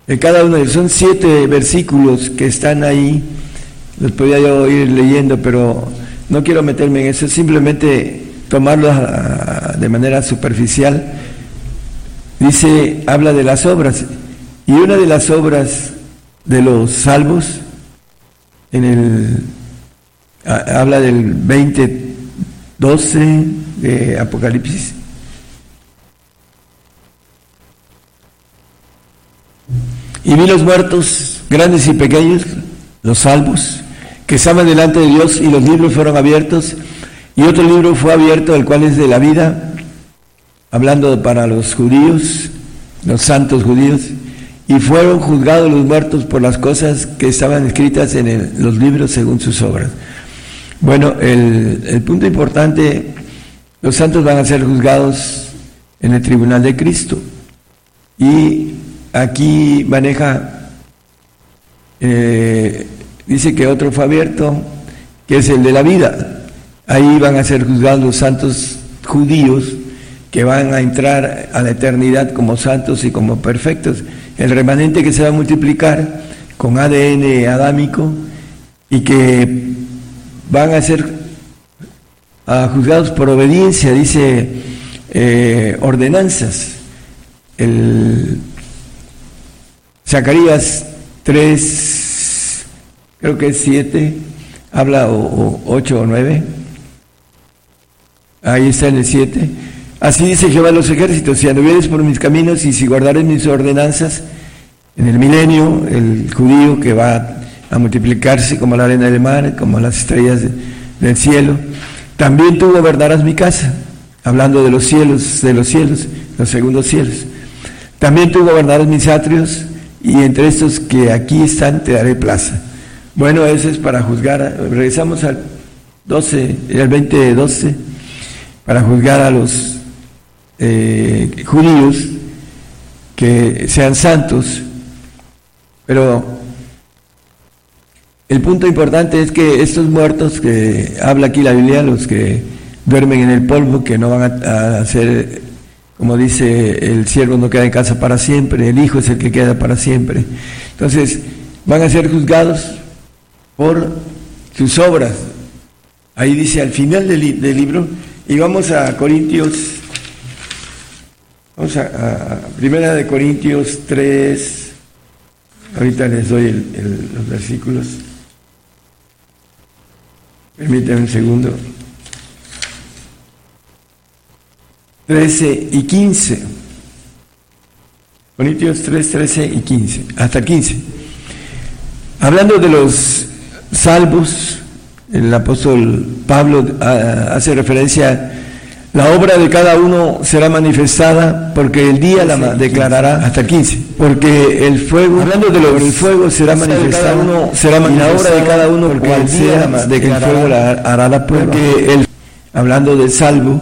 S7: En cada uno de ellos, son siete versículos que están ahí, los podía yo ir leyendo, pero no quiero meterme en eso, simplemente tomarlo ah, de manera superficial. Dice, habla de las obras, y una de las obras de los salvos, en el, habla del 20, 12 de Apocalipsis. Y vi los muertos, grandes y pequeños, los salvos, que estaban delante de Dios y los libros fueron abiertos y otro libro fue abierto, el cual es de la vida, hablando para los judíos, los santos judíos, y fueron juzgados los muertos por las cosas que estaban escritas en los libros según sus obras. Bueno, el, el, punto importante, los santos van a ser juzgados en el tribunal de Cristo. Y aquí maneja, eh, dice que otro fue abierto, que es el de la vida. Ahí van a ser juzgados los santos judíos que van a entrar a la eternidad como santos y como perfectos. El remanente que se va a multiplicar con ADN adámico y que van a ser juzgados por obediencia, dice eh, ordenanzas. El Zacarías 3, creo que es 7, habla o 8 o 9 Ahí está en el 7. Así dice Jehová los ejércitos, si anduvieres por mis caminos y si guardares mis ordenanzas, en el milenio, el judío que va a multiplicarse como la arena del mar, como las estrellas del cielo, también tú gobernarás mi casa, hablando de los cielos, de los cielos, los segundos cielos. También tú gobernarás mis atrios y entre estos que aquí están te daré plaza. Bueno, eso es para juzgar. Regresamos al 12, el 20 12 para juzgar a los eh, judíos que sean santos, pero el punto importante es que estos muertos que habla aquí la Biblia, los que duermen en el polvo, que no van a, a ser, como dice el siervo no queda en casa para siempre, el hijo es el que queda para siempre. Entonces, van a ser juzgados por sus obras. Ahí dice al final del, libro, y vamos a Corintios, vamos a, Primera de Corintios 3, ahorita les doy los versículos. Permítanme un segundo. 13 y 15. Corintios 3, 13 y 15, hasta 15. Hablando de los salvos, el apóstol Pablo ah, hace referencia, la obra de cada uno será manifestada porque el día la declarará hasta el 15, porque el fuego, hablando de lo el fuego será manifestado, será manifestada, la obra de cada uno porque el día de que el fuego la, hará la prueba, porque el, hablando del salvo,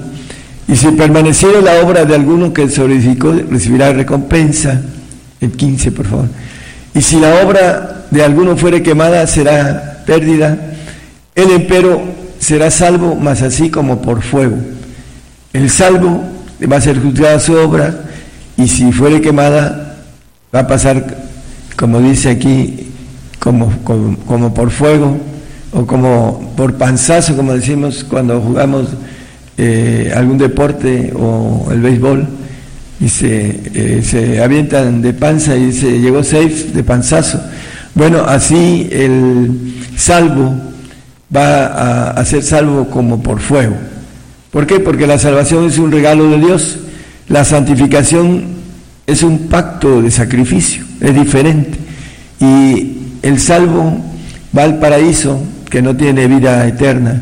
S7: y si permaneciera la obra de alguno que se recibirá recompensa, el 15 por favor,
S6: Y si la obra de alguno fuere quemada, será pérdida. El empero será salvo, más así como por fuego. El salvo va a ser juzgada su obra, y si fuere quemada, va a pasar, como dice aquí, como, como, por fuego, o como por panzazo, como decimos cuando jugamos eh, algún deporte o el béisbol y se, eh, se avientan de panza y se llegó safe de panzazo. Bueno, así el salvo va a, ser salvo como por fuego. ¿Por qué? Porque la salvación es un regalo de Dios, la santificación es un pacto de sacrificio, es diferente. Y el salvo va al paraíso, que no tiene vida eterna,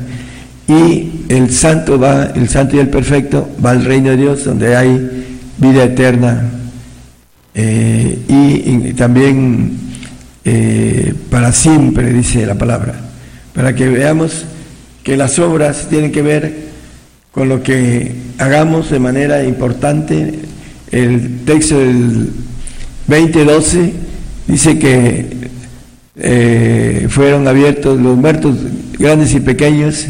S6: y el santo va, el santo y el perfecto va al reino de Dios, donde hay vida eterna eh, y, también eh, para siempre, dice la palabra, para que veamos que las obras tienen que ver con lo que hagamos de manera importante. El texto del 2012 dice que eh, fueron abiertos los muertos grandes y pequeños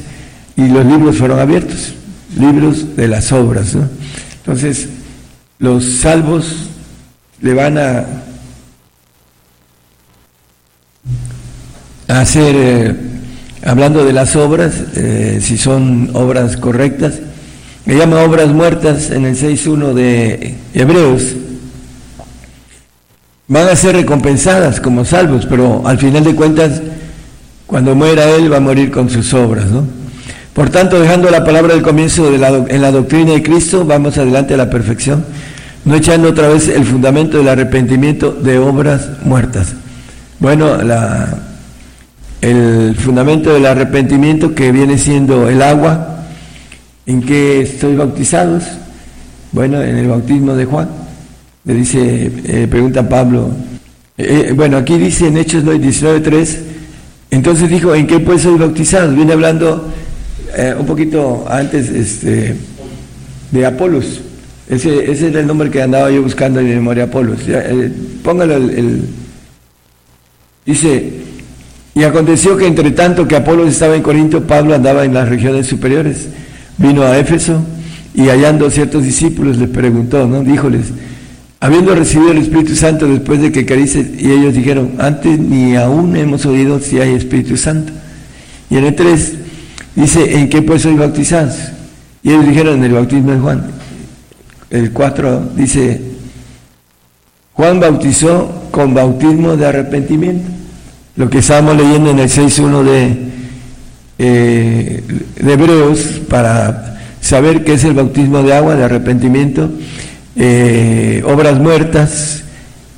S6: y los libros fueron abiertos, libros de las obras. Entonces, los salvos le van a, hacer, eh, hablando de las obras, eh, si son obras correctas, me llama obras muertas en el 6.1 de Hebreos, van a ser recompensadas como salvos, pero al final de cuentas, cuando muera él, va a morir con sus obras, ¿no? Por tanto, dejando la palabra del comienzo de la, en la doctrina de Cristo, vamos adelante a la perfección, no echando otra vez el fundamento del arrepentimiento de obras muertas. Bueno, el fundamento del arrepentimiento que viene siendo el agua, en que estoy bautizados, bueno, en el bautismo de Juan, le dice, eh, pregunta Pablo, eh, bueno, aquí dice en Hechos 19.3, entonces dijo, ¿en qué pues soy bautizado? Viene hablando eh, un poquito antes este, de Apolos. Ese, ese era el nombre que andaba yo buscando en mi memoria, Apolos. Eh, póngalo el, Dice, y aconteció que entre tanto que Apolos estaba en Corinto, Pablo andaba en las regiones superiores. Vino a Éfeso y hallando ciertos discípulos les preguntó, ¿no? Díjoles, habiendo recibido el Espíritu Santo después de que carice, y ellos dijeron, antes ni aún hemos oído si hay Espíritu Santo. Y en el 3 Dice, ¿en qué pues soy bautizados? Y ellos dijeron, en el bautismo de Juan. El 4 dice, Juan bautizó con bautismo de arrepentimiento. Lo que estábamos leyendo en el 6.1 de, eh, de Hebreos para saber qué es el bautismo de agua, de arrepentimiento, eh, obras muertas,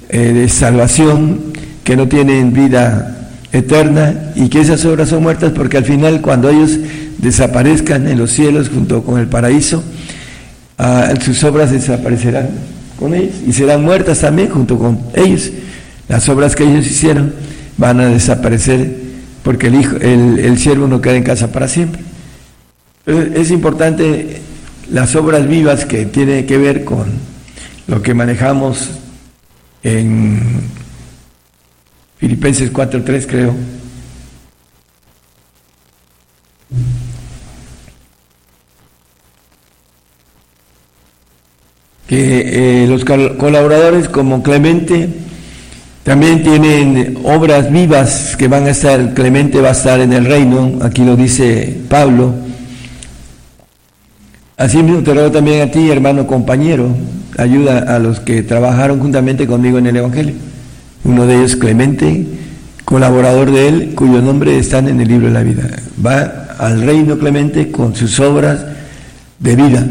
S6: eh, de salvación, que no tienen vida eterna y que esas obras son muertas porque al final cuando ellos desaparezcan en los cielos junto con el paraíso, ah, sus obras desaparecerán con ellos y serán muertas también junto con ellos. Las obras que ellos hicieron van a desaparecer porque el, hijo, el, siervo no queda en casa para siempre. es importante las obras vivas que tienen que ver con lo que manejamos en Filipenses 4.3 creo. Que eh, los colaboradores como Clemente también tienen obras vivas que van a estar, Clemente va a estar en el reino, aquí lo dice Pablo. Así mismo te ruego también a ti, hermano compañero, ayuda a los que trabajaron juntamente conmigo en el Evangelio uno de ellos Clemente, colaborador de él, cuyo nombre están en el libro de la vida. Va al reino Clemente con sus obras de vida.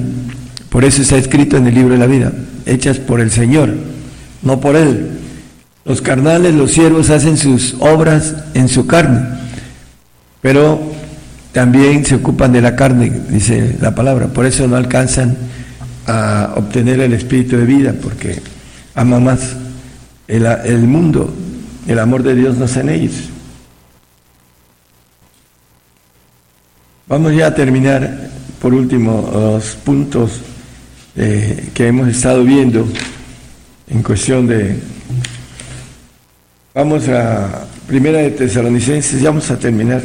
S6: Por eso está escrito en el libro de la vida, hechas por el Señor, no por él. Los carnales, los siervos hacen sus obras en su carne, pero también se ocupan de la carne, dice la palabra. Por eso no alcanzan a obtener el espíritu de vida, porque ama más el, mundo, el amor de Dios no está en ellos. Vamos ya a terminar, por último, los puntos eh, que hemos estado viendo en cuestión de Vamos a Primera de Tesalonicenses, ya vamos a terminar.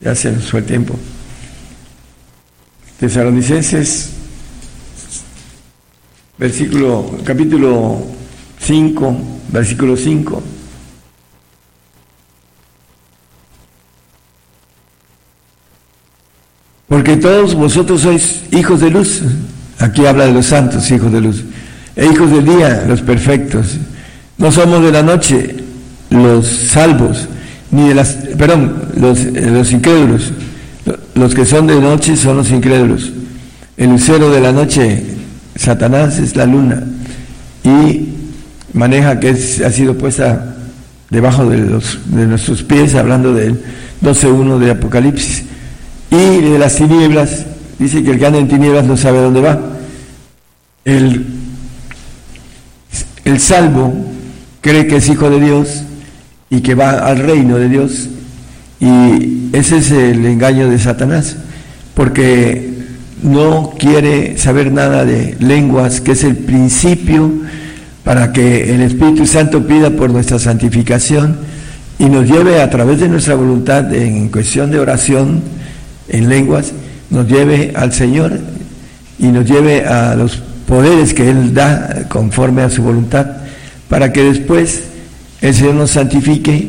S6: Ya se nos fue el tiempo. Tesalonicenses, versículo, capítulo 5, versículo 5. Porque todos vosotros sois hijos de luz. Aquí habla de los santos, hijos de luz. E hijos del día, los perfectos. No somos de la noche, los salvos, ni de las, perdón, los, los incrédulos. Los que son de noche son los incrédulos. El lucero de la noche, Satanás, es la luna. Y maneja que ha sido puesta debajo de, los, de nuestros pies, hablando del 12.1 de Apocalipsis y de las tinieblas, dice que el que anda en tinieblas no sabe dónde va. El, el salvo cree que es hijo de Dios y que va al reino de Dios y ese es el engaño de Satanás, porque no quiere saber nada de lenguas, que es el principio para que el Espíritu Santo pida por nuestra santificación y nos lleve a través de nuestra voluntad en cuestión de oración, en lenguas nos lleve al Señor y nos lleve a los poderes que Él da conforme a su voluntad, para que después el Señor nos santifique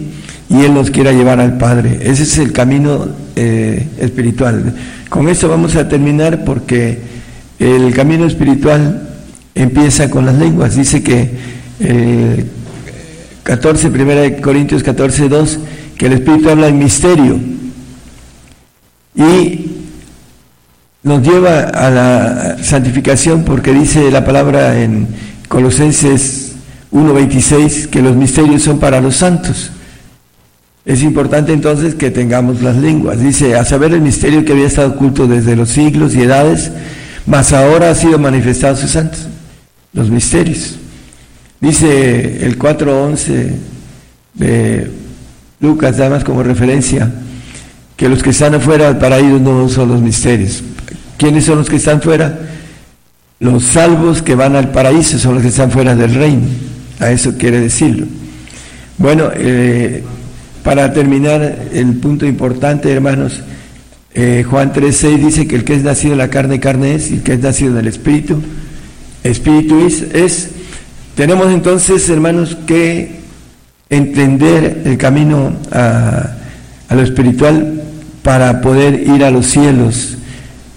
S6: y Él nos quiera llevar al Padre. Ese es el camino eh, espiritual. Con esto vamos a terminar porque el camino espiritual empieza con las lenguas. Dice que eh, 14, primera de Corintios 14, 2, que el Espíritu habla en misterio y nos lleva a la santificación porque dice la palabra en Colosenses 1.26 que los misterios son para los santos. Es importante entonces que tengamos las lenguas. Dice, a saber el misterio que había estado oculto desde los siglos y edades, mas ahora ha sido manifestado a sus santos. Los misterios. Dice el 4.11 de Lucas, además como referencia, que los que están afuera para ellos no son los misterios. ¿Quiénes son los que están fuera? Los salvos que van al paraíso son los que están fuera del reino. A eso quiere decirlo. Bueno, eh, para terminar el punto importante, hermanos, eh, Juan 3.6 dice que el que es nacido en la carne, carne es, y el que es nacido en el Espíritu, Espíritu es. Tenemos entonces, hermanos, que entender el camino a lo espiritual para poder ir a los cielos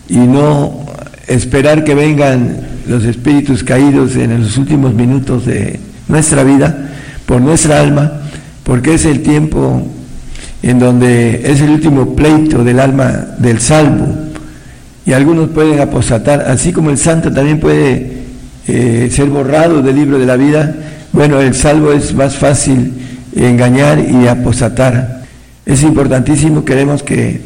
S6: y no esperar que vengan los espíritus caídos en los últimos minutos de nuestra vida por nuestra alma, porque es el tiempo en donde es el último pleito del alma del salvo. Y algunos pueden apostatar, así como el santo también puede eh, ser borrado del libro de la vida. Bueno, el salvo es más fácil engañar y apostatar. Es importantísimo, queremos que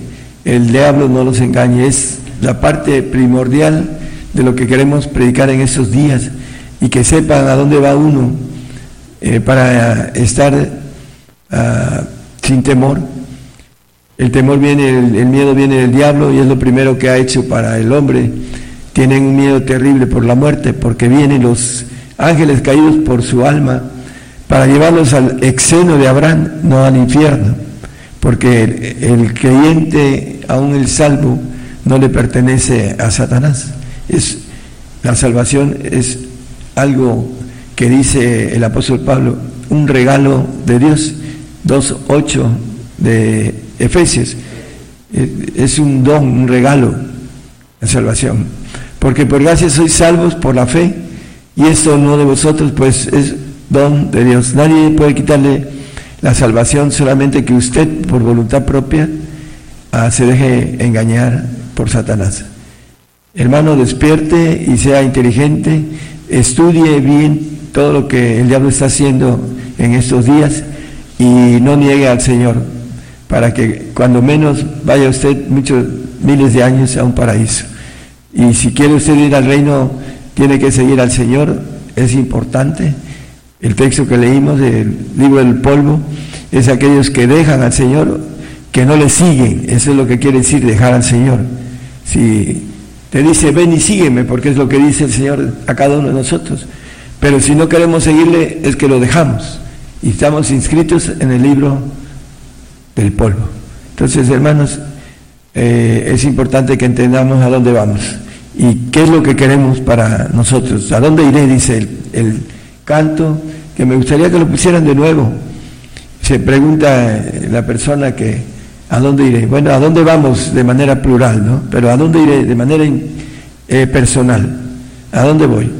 S6: el diablo no nos engañe, es la parte primordial de lo que queremos predicar en estos días y que sepan a dónde va uno eh, para estar uh, sin temor. El temor viene, el, miedo viene del diablo y es lo primero que ha hecho para el hombre. Tienen un miedo terrible por la muerte porque vienen los ángeles caídos por su alma para llevarlos al exeno de Abraham, no al infierno porque el, creyente, aún el salvo, no le pertenece a Satanás. Es, la salvación es algo que dice el apóstol Pablo, un regalo de Dios, 2.8 de Efesios. Es un don, un regalo, la salvación. Porque por gracia sois salvos por la fe, y esto no de vosotros, pues es don de Dios. Nadie puede quitarle la salvación solamente que usted por voluntad propia ah, se deje engañar por Satanás. Hermano, despierte y sea inteligente, estudie bien todo lo que el diablo está haciendo en estos días y no niegue al Señor, para que cuando menos vaya usted muchos miles de años a un paraíso. Y si quiere usted ir al reino, tiene que seguir al Señor, es importante el texto que leímos del libro del polvo es aquellos que dejan al Señor, que no le siguen. Eso es lo que quiere decir dejar al Señor. Si te dice, ven y sígueme, porque es lo que dice el Señor a cada uno de nosotros. Pero si no queremos seguirle, es que lo dejamos. y estamos inscritos en el libro del polvo. Entonces, hermanos, eh, es importante que entendamos a dónde vamos y qué es lo que queremos para nosotros. ¿A dónde iré? Dice el, canto, que me gustaría que lo pusieran de nuevo. Se pregunta eh, la persona que, ¿a dónde iré? Bueno, ¿a dónde vamos de manera plural, no? Pero ¿a dónde iré de manera eh, personal? ¿A dónde voy?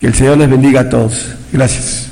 S6: Que el Señor les bendiga a todos. Gracias.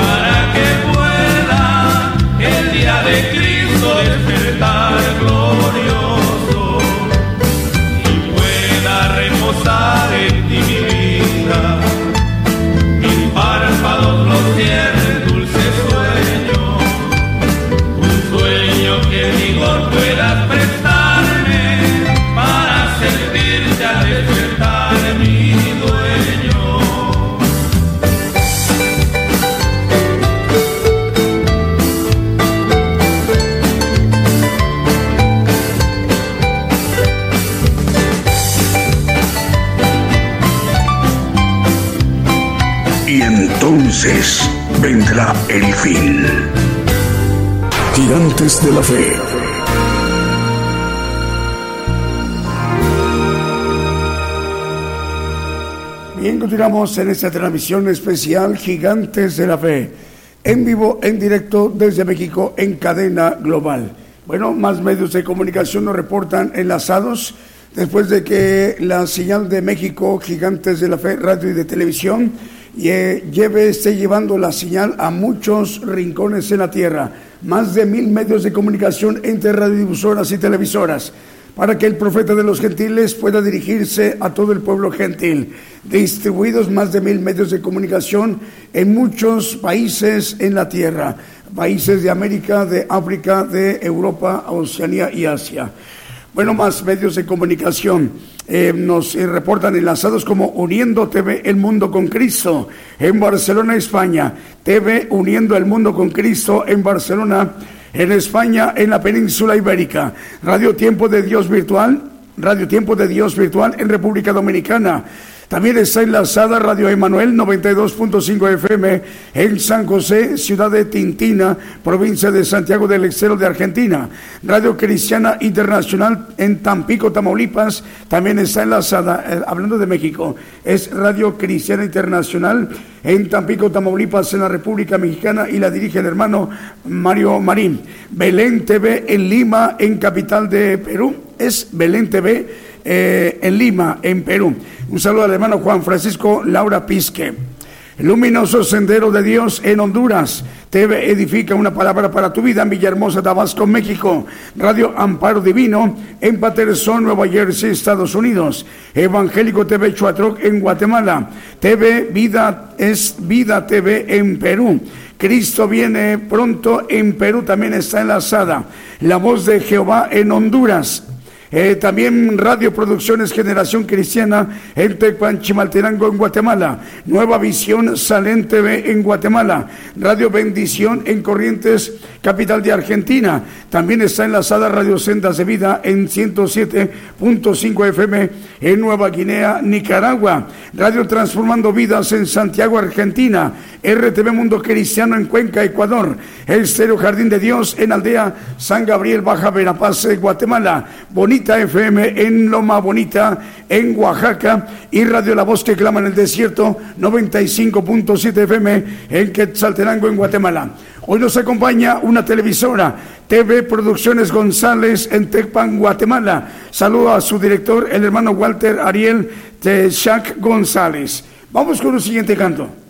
S1: vendrá el fin. Gigantes de la fe.
S2: Bien, continuamos en esta transmisión especial Gigantes de la Fe, en vivo, en directo desde México, en cadena global. Bueno, más medios de comunicación nos reportan enlazados después de que la señal de México, Gigantes de la Fe, radio y de televisión, lleve, esté llevando la señal a muchos rincones en la tierra. Más de mil medios de comunicación entre radiodifusoras y televisoras para que el profeta de los gentiles pueda dirigirse a todo el pueblo gentil. Distribuidos más de mil medios de comunicación en muchos países en la tierra, países de América, de África, de Europa, Oceanía y Asia. Bueno, más medios de comunicación eh, nos eh, reportan enlazados como Uniendo TV El Mundo con Cristo en Barcelona, España. TV Uniendo el Mundo con Cristo en Barcelona, en España, en la península ibérica. Radio Tiempo de Dios Virtual, Radio Tiempo de Dios Virtual en República Dominicana. También está enlazada Radio Emanuel 92.5 FM en San José, ciudad de Tintina, provincia de Santiago del Estero de Argentina. Radio Cristiana Internacional en Tampico, Tamaulipas, también está enlazada, eh, hablando de México, es Radio Cristiana Internacional en Tampico, Tamaulipas, en la República Mexicana y la dirige el hermano Mario Marín. Belén TV en Lima, en capital de Perú, es Belén TV eh, en Lima, en Perú. Un saludo al hermano Juan Francisco Laura Pisque. Luminoso sendero de Dios en Honduras. TV edifica una palabra para tu vida en Villahermosa, Tabasco, México. Radio Amparo Divino en Patterson, Nueva Jersey, Estados Unidos. Evangélico TV Chuatroc en Guatemala. TV Vida es Vida TV en Perú. Cristo viene pronto en Perú, también está enlazada. La voz de Jehová en Honduras. Eh, también Radio Producciones Generación Cristiana en Tecpan, Chimaltenango en Guatemala. Nueva Visión Salén TV en Guatemala. Radio Bendición en Corrientes, capital de Argentina. También está enlazada Radio Sendas de Vida en 107.5 FM en Nueva Guinea, Nicaragua. Radio Transformando Vidas en Santiago, Argentina. RTV Mundo Cristiano en Cuenca, Ecuador. El Estéreo Jardín de Dios en Aldea San Gabriel, Baja Verapaz, Guatemala. Bonita FM en Loma Bonita, en Oaxaca, y Radio La Voz que clama en el desierto, 95.7 FM en Quetzaltenango, en Guatemala. Hoy nos acompaña una televisora, TV Producciones González en Tecpan, Guatemala. Saludo a su director, el hermano Walter Ariel Techac González. Vamos con un siguiente canto.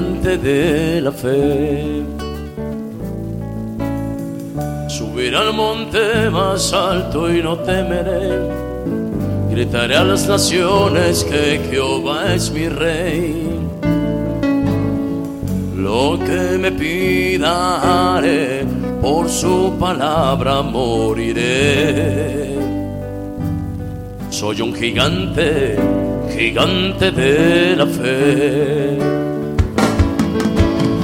S8: de la fe. Subiré al monte más alto y no temeré. Gritaré a las naciones que Jehová es mi rey. Lo que me pida haré, por su palabra moriré. Soy un gigante, gigante de la fe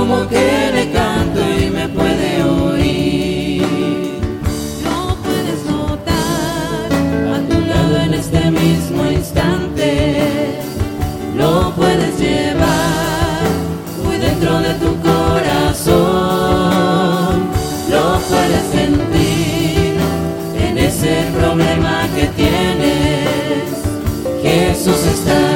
S8: como
S9: que le canto y me puede oír. No puedes notar a tu lado en este mismo instante, lo puedes llevar muy dentro de tu corazón, lo puedes sentir en ese problema que tienes. Jesús está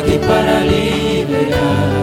S9: aquí para liberar,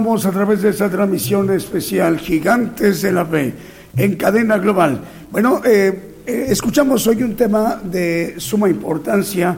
S2: Continuamos a través de esta transmisión especial Gigantes de la Fe en cadena global. Bueno, eh, eh, escuchamos hoy un tema de suma importancia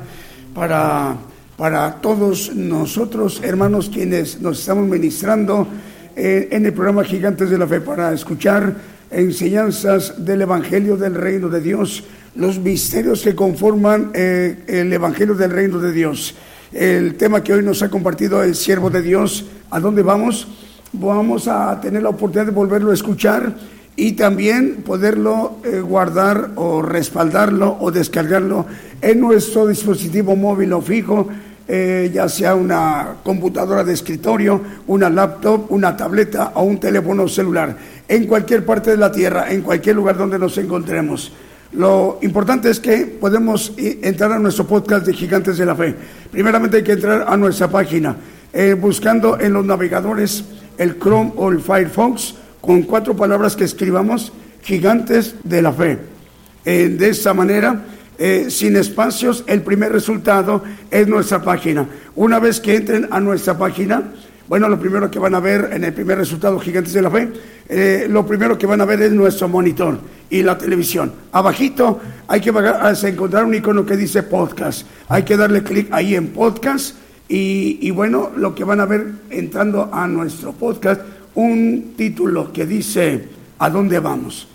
S2: para, para todos nosotros, hermanos, quienes nos estamos ministrando eh, en el programa Gigantes de la Fe para escuchar enseñanzas del Evangelio del Reino de Dios, los misterios que conforman el Evangelio del Reino de Dios. El tema que hoy nos ha compartido el siervo de Dios, ¿a dónde vamos? Vamos a tener la oportunidad de volverlo a escuchar y también poderlo eh, guardar o respaldarlo o descargarlo en nuestro dispositivo móvil o fijo, eh, ya sea una computadora de escritorio, una laptop, una tableta o un teléfono celular, en cualquier parte de la Tierra, en cualquier lugar donde nos encontremos. Lo importante es que podemos eh, entrar a nuestro podcast de Gigantes de la Fe. Primeramente hay que entrar a nuestra página, eh, buscando en los navegadores el Chrome o el Firefox, con cuatro palabras que escribamos, Gigantes de la Fe. Eh, de esta manera, eh, sin espacios, el primer resultado es nuestra página. Una vez que entren a nuestra página, bueno, lo primero que van a ver en el primer resultado, Gigantes de la Fe, eh, lo primero que van a ver es nuestro monitor y la televisión. Abajito hay que hasta encontrar un icono que dice podcast. Hay que darle clic ahí en podcast y, y bueno, lo que van a ver entrando a nuestro podcast, un título que dice ¿A dónde vamos?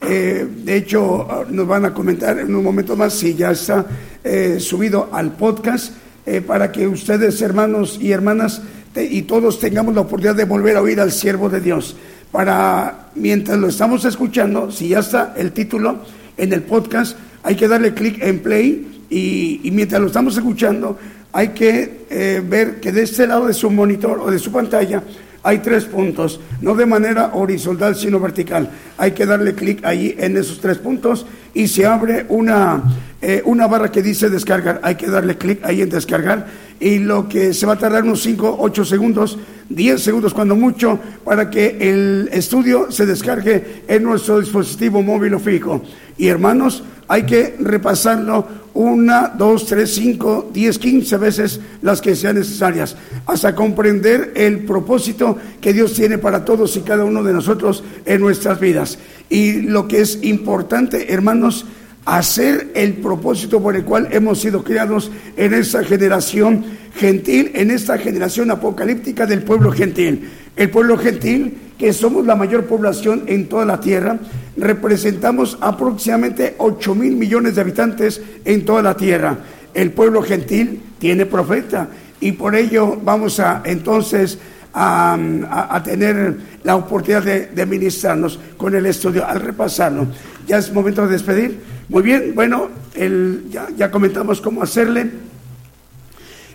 S2: Eh, de hecho, ah, nos van a comentar en un momento más si ya está eh, subido al podcast eh, para que ustedes, hermanos y hermanas, te- y todos tengamos la oportunidad de volver a oír al siervo de Dios. Para, mientras lo estamos escuchando, si ya está el título en el podcast, hay que darle clic en play y, y mientras lo estamos escuchando, hay que eh, ver que de este lado de su monitor o de su pantalla hay tres puntos, no de manera horizontal, sino vertical. Hay que darle clic ahí en esos tres puntos y se abre una, eh, una barra que dice descargar. Hay que darle clic ahí en descargar y lo que se va a tardar unos 5, 8 segundos, 10 segundos cuando mucho, para que el estudio se descargue en nuestro dispositivo móvil o fijo. Y hermanos, hay que repasarlo una, dos, tres, cinco, diez, quince veces las que sean necesarias, hasta comprender el propósito que Dios tiene para todos y cada uno de nosotros en nuestras vidas. Y lo que es importante, hermanos, hacer el propósito por el cual hemos sido creados en esta generación gentil, en esta generación apocalíptica del pueblo gentil. El pueblo gentil, que somos la mayor población en toda la tierra, representamos aproximadamente 8 mil millones de habitantes en toda la tierra. El pueblo gentil tiene profeta y por ello vamos a entonces a, tener la oportunidad de, de ministrarnos con el estudio al repasarlo. Ya es momento de despedir. Muy bien, bueno, el- ya, ya comentamos cómo hacerle.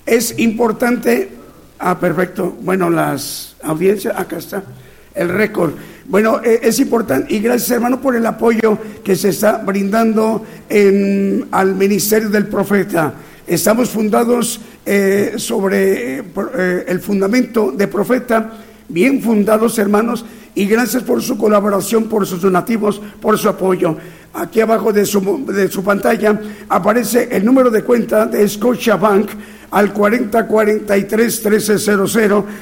S2: Es importante, ah, perfecto, bueno, las audiencias, acá está, el récord. Bueno, eh, es importante y gracias hermano por el apoyo que se está brindando en- al ministerio del profeta. Estamos fundados eh, sobre eh, el fundamento de profeta, bien fundados hermanos, y gracias por su colaboración, por sus donativos, por su apoyo. Aquí abajo de su, de su pantalla aparece el número de cuenta de Scotiabank al 40 43 1300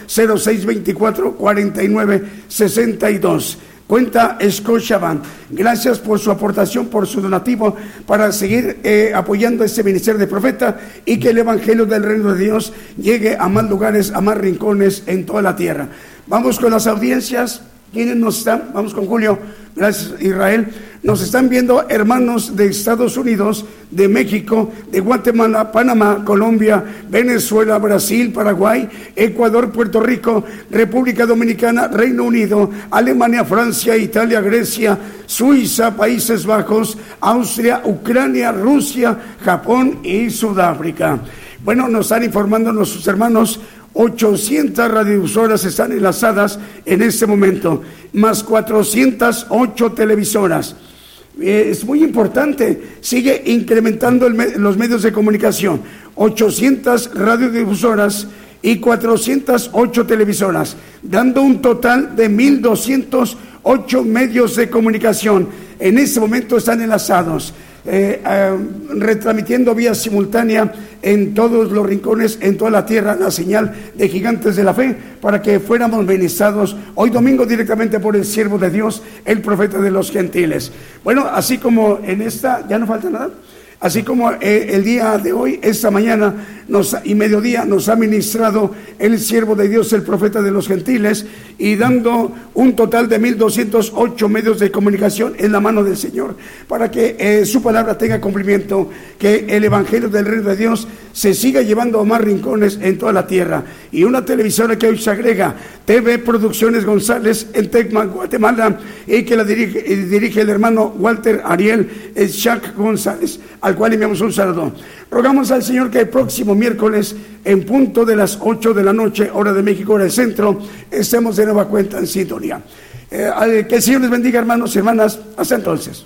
S2: 06 24 49 62. Cuenta Scotiabank. Gracias por su aportación, por su donativo para seguir eh, apoyando este ministerio de profeta y que el evangelio del reino de Dios llegue a más lugares, a más rincones en toda la tierra. Vamos con las audiencias. ¿Quiénes nos están? Vamos con Julio. Gracias, Israel. Nos están viendo hermanos de Estados Unidos, de México, de Guatemala, Panamá, Colombia, Venezuela, Brasil, Paraguay, Ecuador, Puerto Rico, República Dominicana, Reino Unido, Alemania, Francia, Italia, Grecia, Suiza, Países Bajos, Austria, Ucrania, Rusia, Japón y Sudáfrica. Bueno, nos están informando nuestros hermanos 800 radiodifusoras están enlazadas en este momento, más 408 televisoras. Eh, Es muy importante, sigue incrementando los medios de comunicación, 800 radiodifusoras y 408 televisoras, dando un total de ocho medios de comunicación. En este momento están enlazados, eh, eh, retransmitiendo vía simultánea en todos los rincones, en toda la tierra, la señal de gigantes de la fe, para que fuéramos ministrados hoy domingo directamente por el siervo de Dios, el profeta de los gentiles. Bueno, así como en esta, ¿ya no falta nada? Así como eh, el día de hoy, esta mañana nos, y mediodía, nos ha ministrado el siervo de Dios, el profeta de los gentiles, y dando un total de 1.208 medios de comunicación en la mano del Señor, para que eh, su palabra tenga cumplimiento, que el Evangelio del Reino de Dios se siga llevando a más rincones en toda la tierra. Y una televisora que hoy se agrega, TV Producciones González en Tecma, Guatemala, y que la dirige, dirige el hermano Walter Ariel Shak González, al cual enviamos un saludo. Rogamos al Señor que el próximo miércoles, en punto de las 8 de la noche, hora de México, hora del centro, estemos de nueva cuenta en sintonía. Eh, que el Señor les bendiga, hermanos y hermanas. Hasta entonces.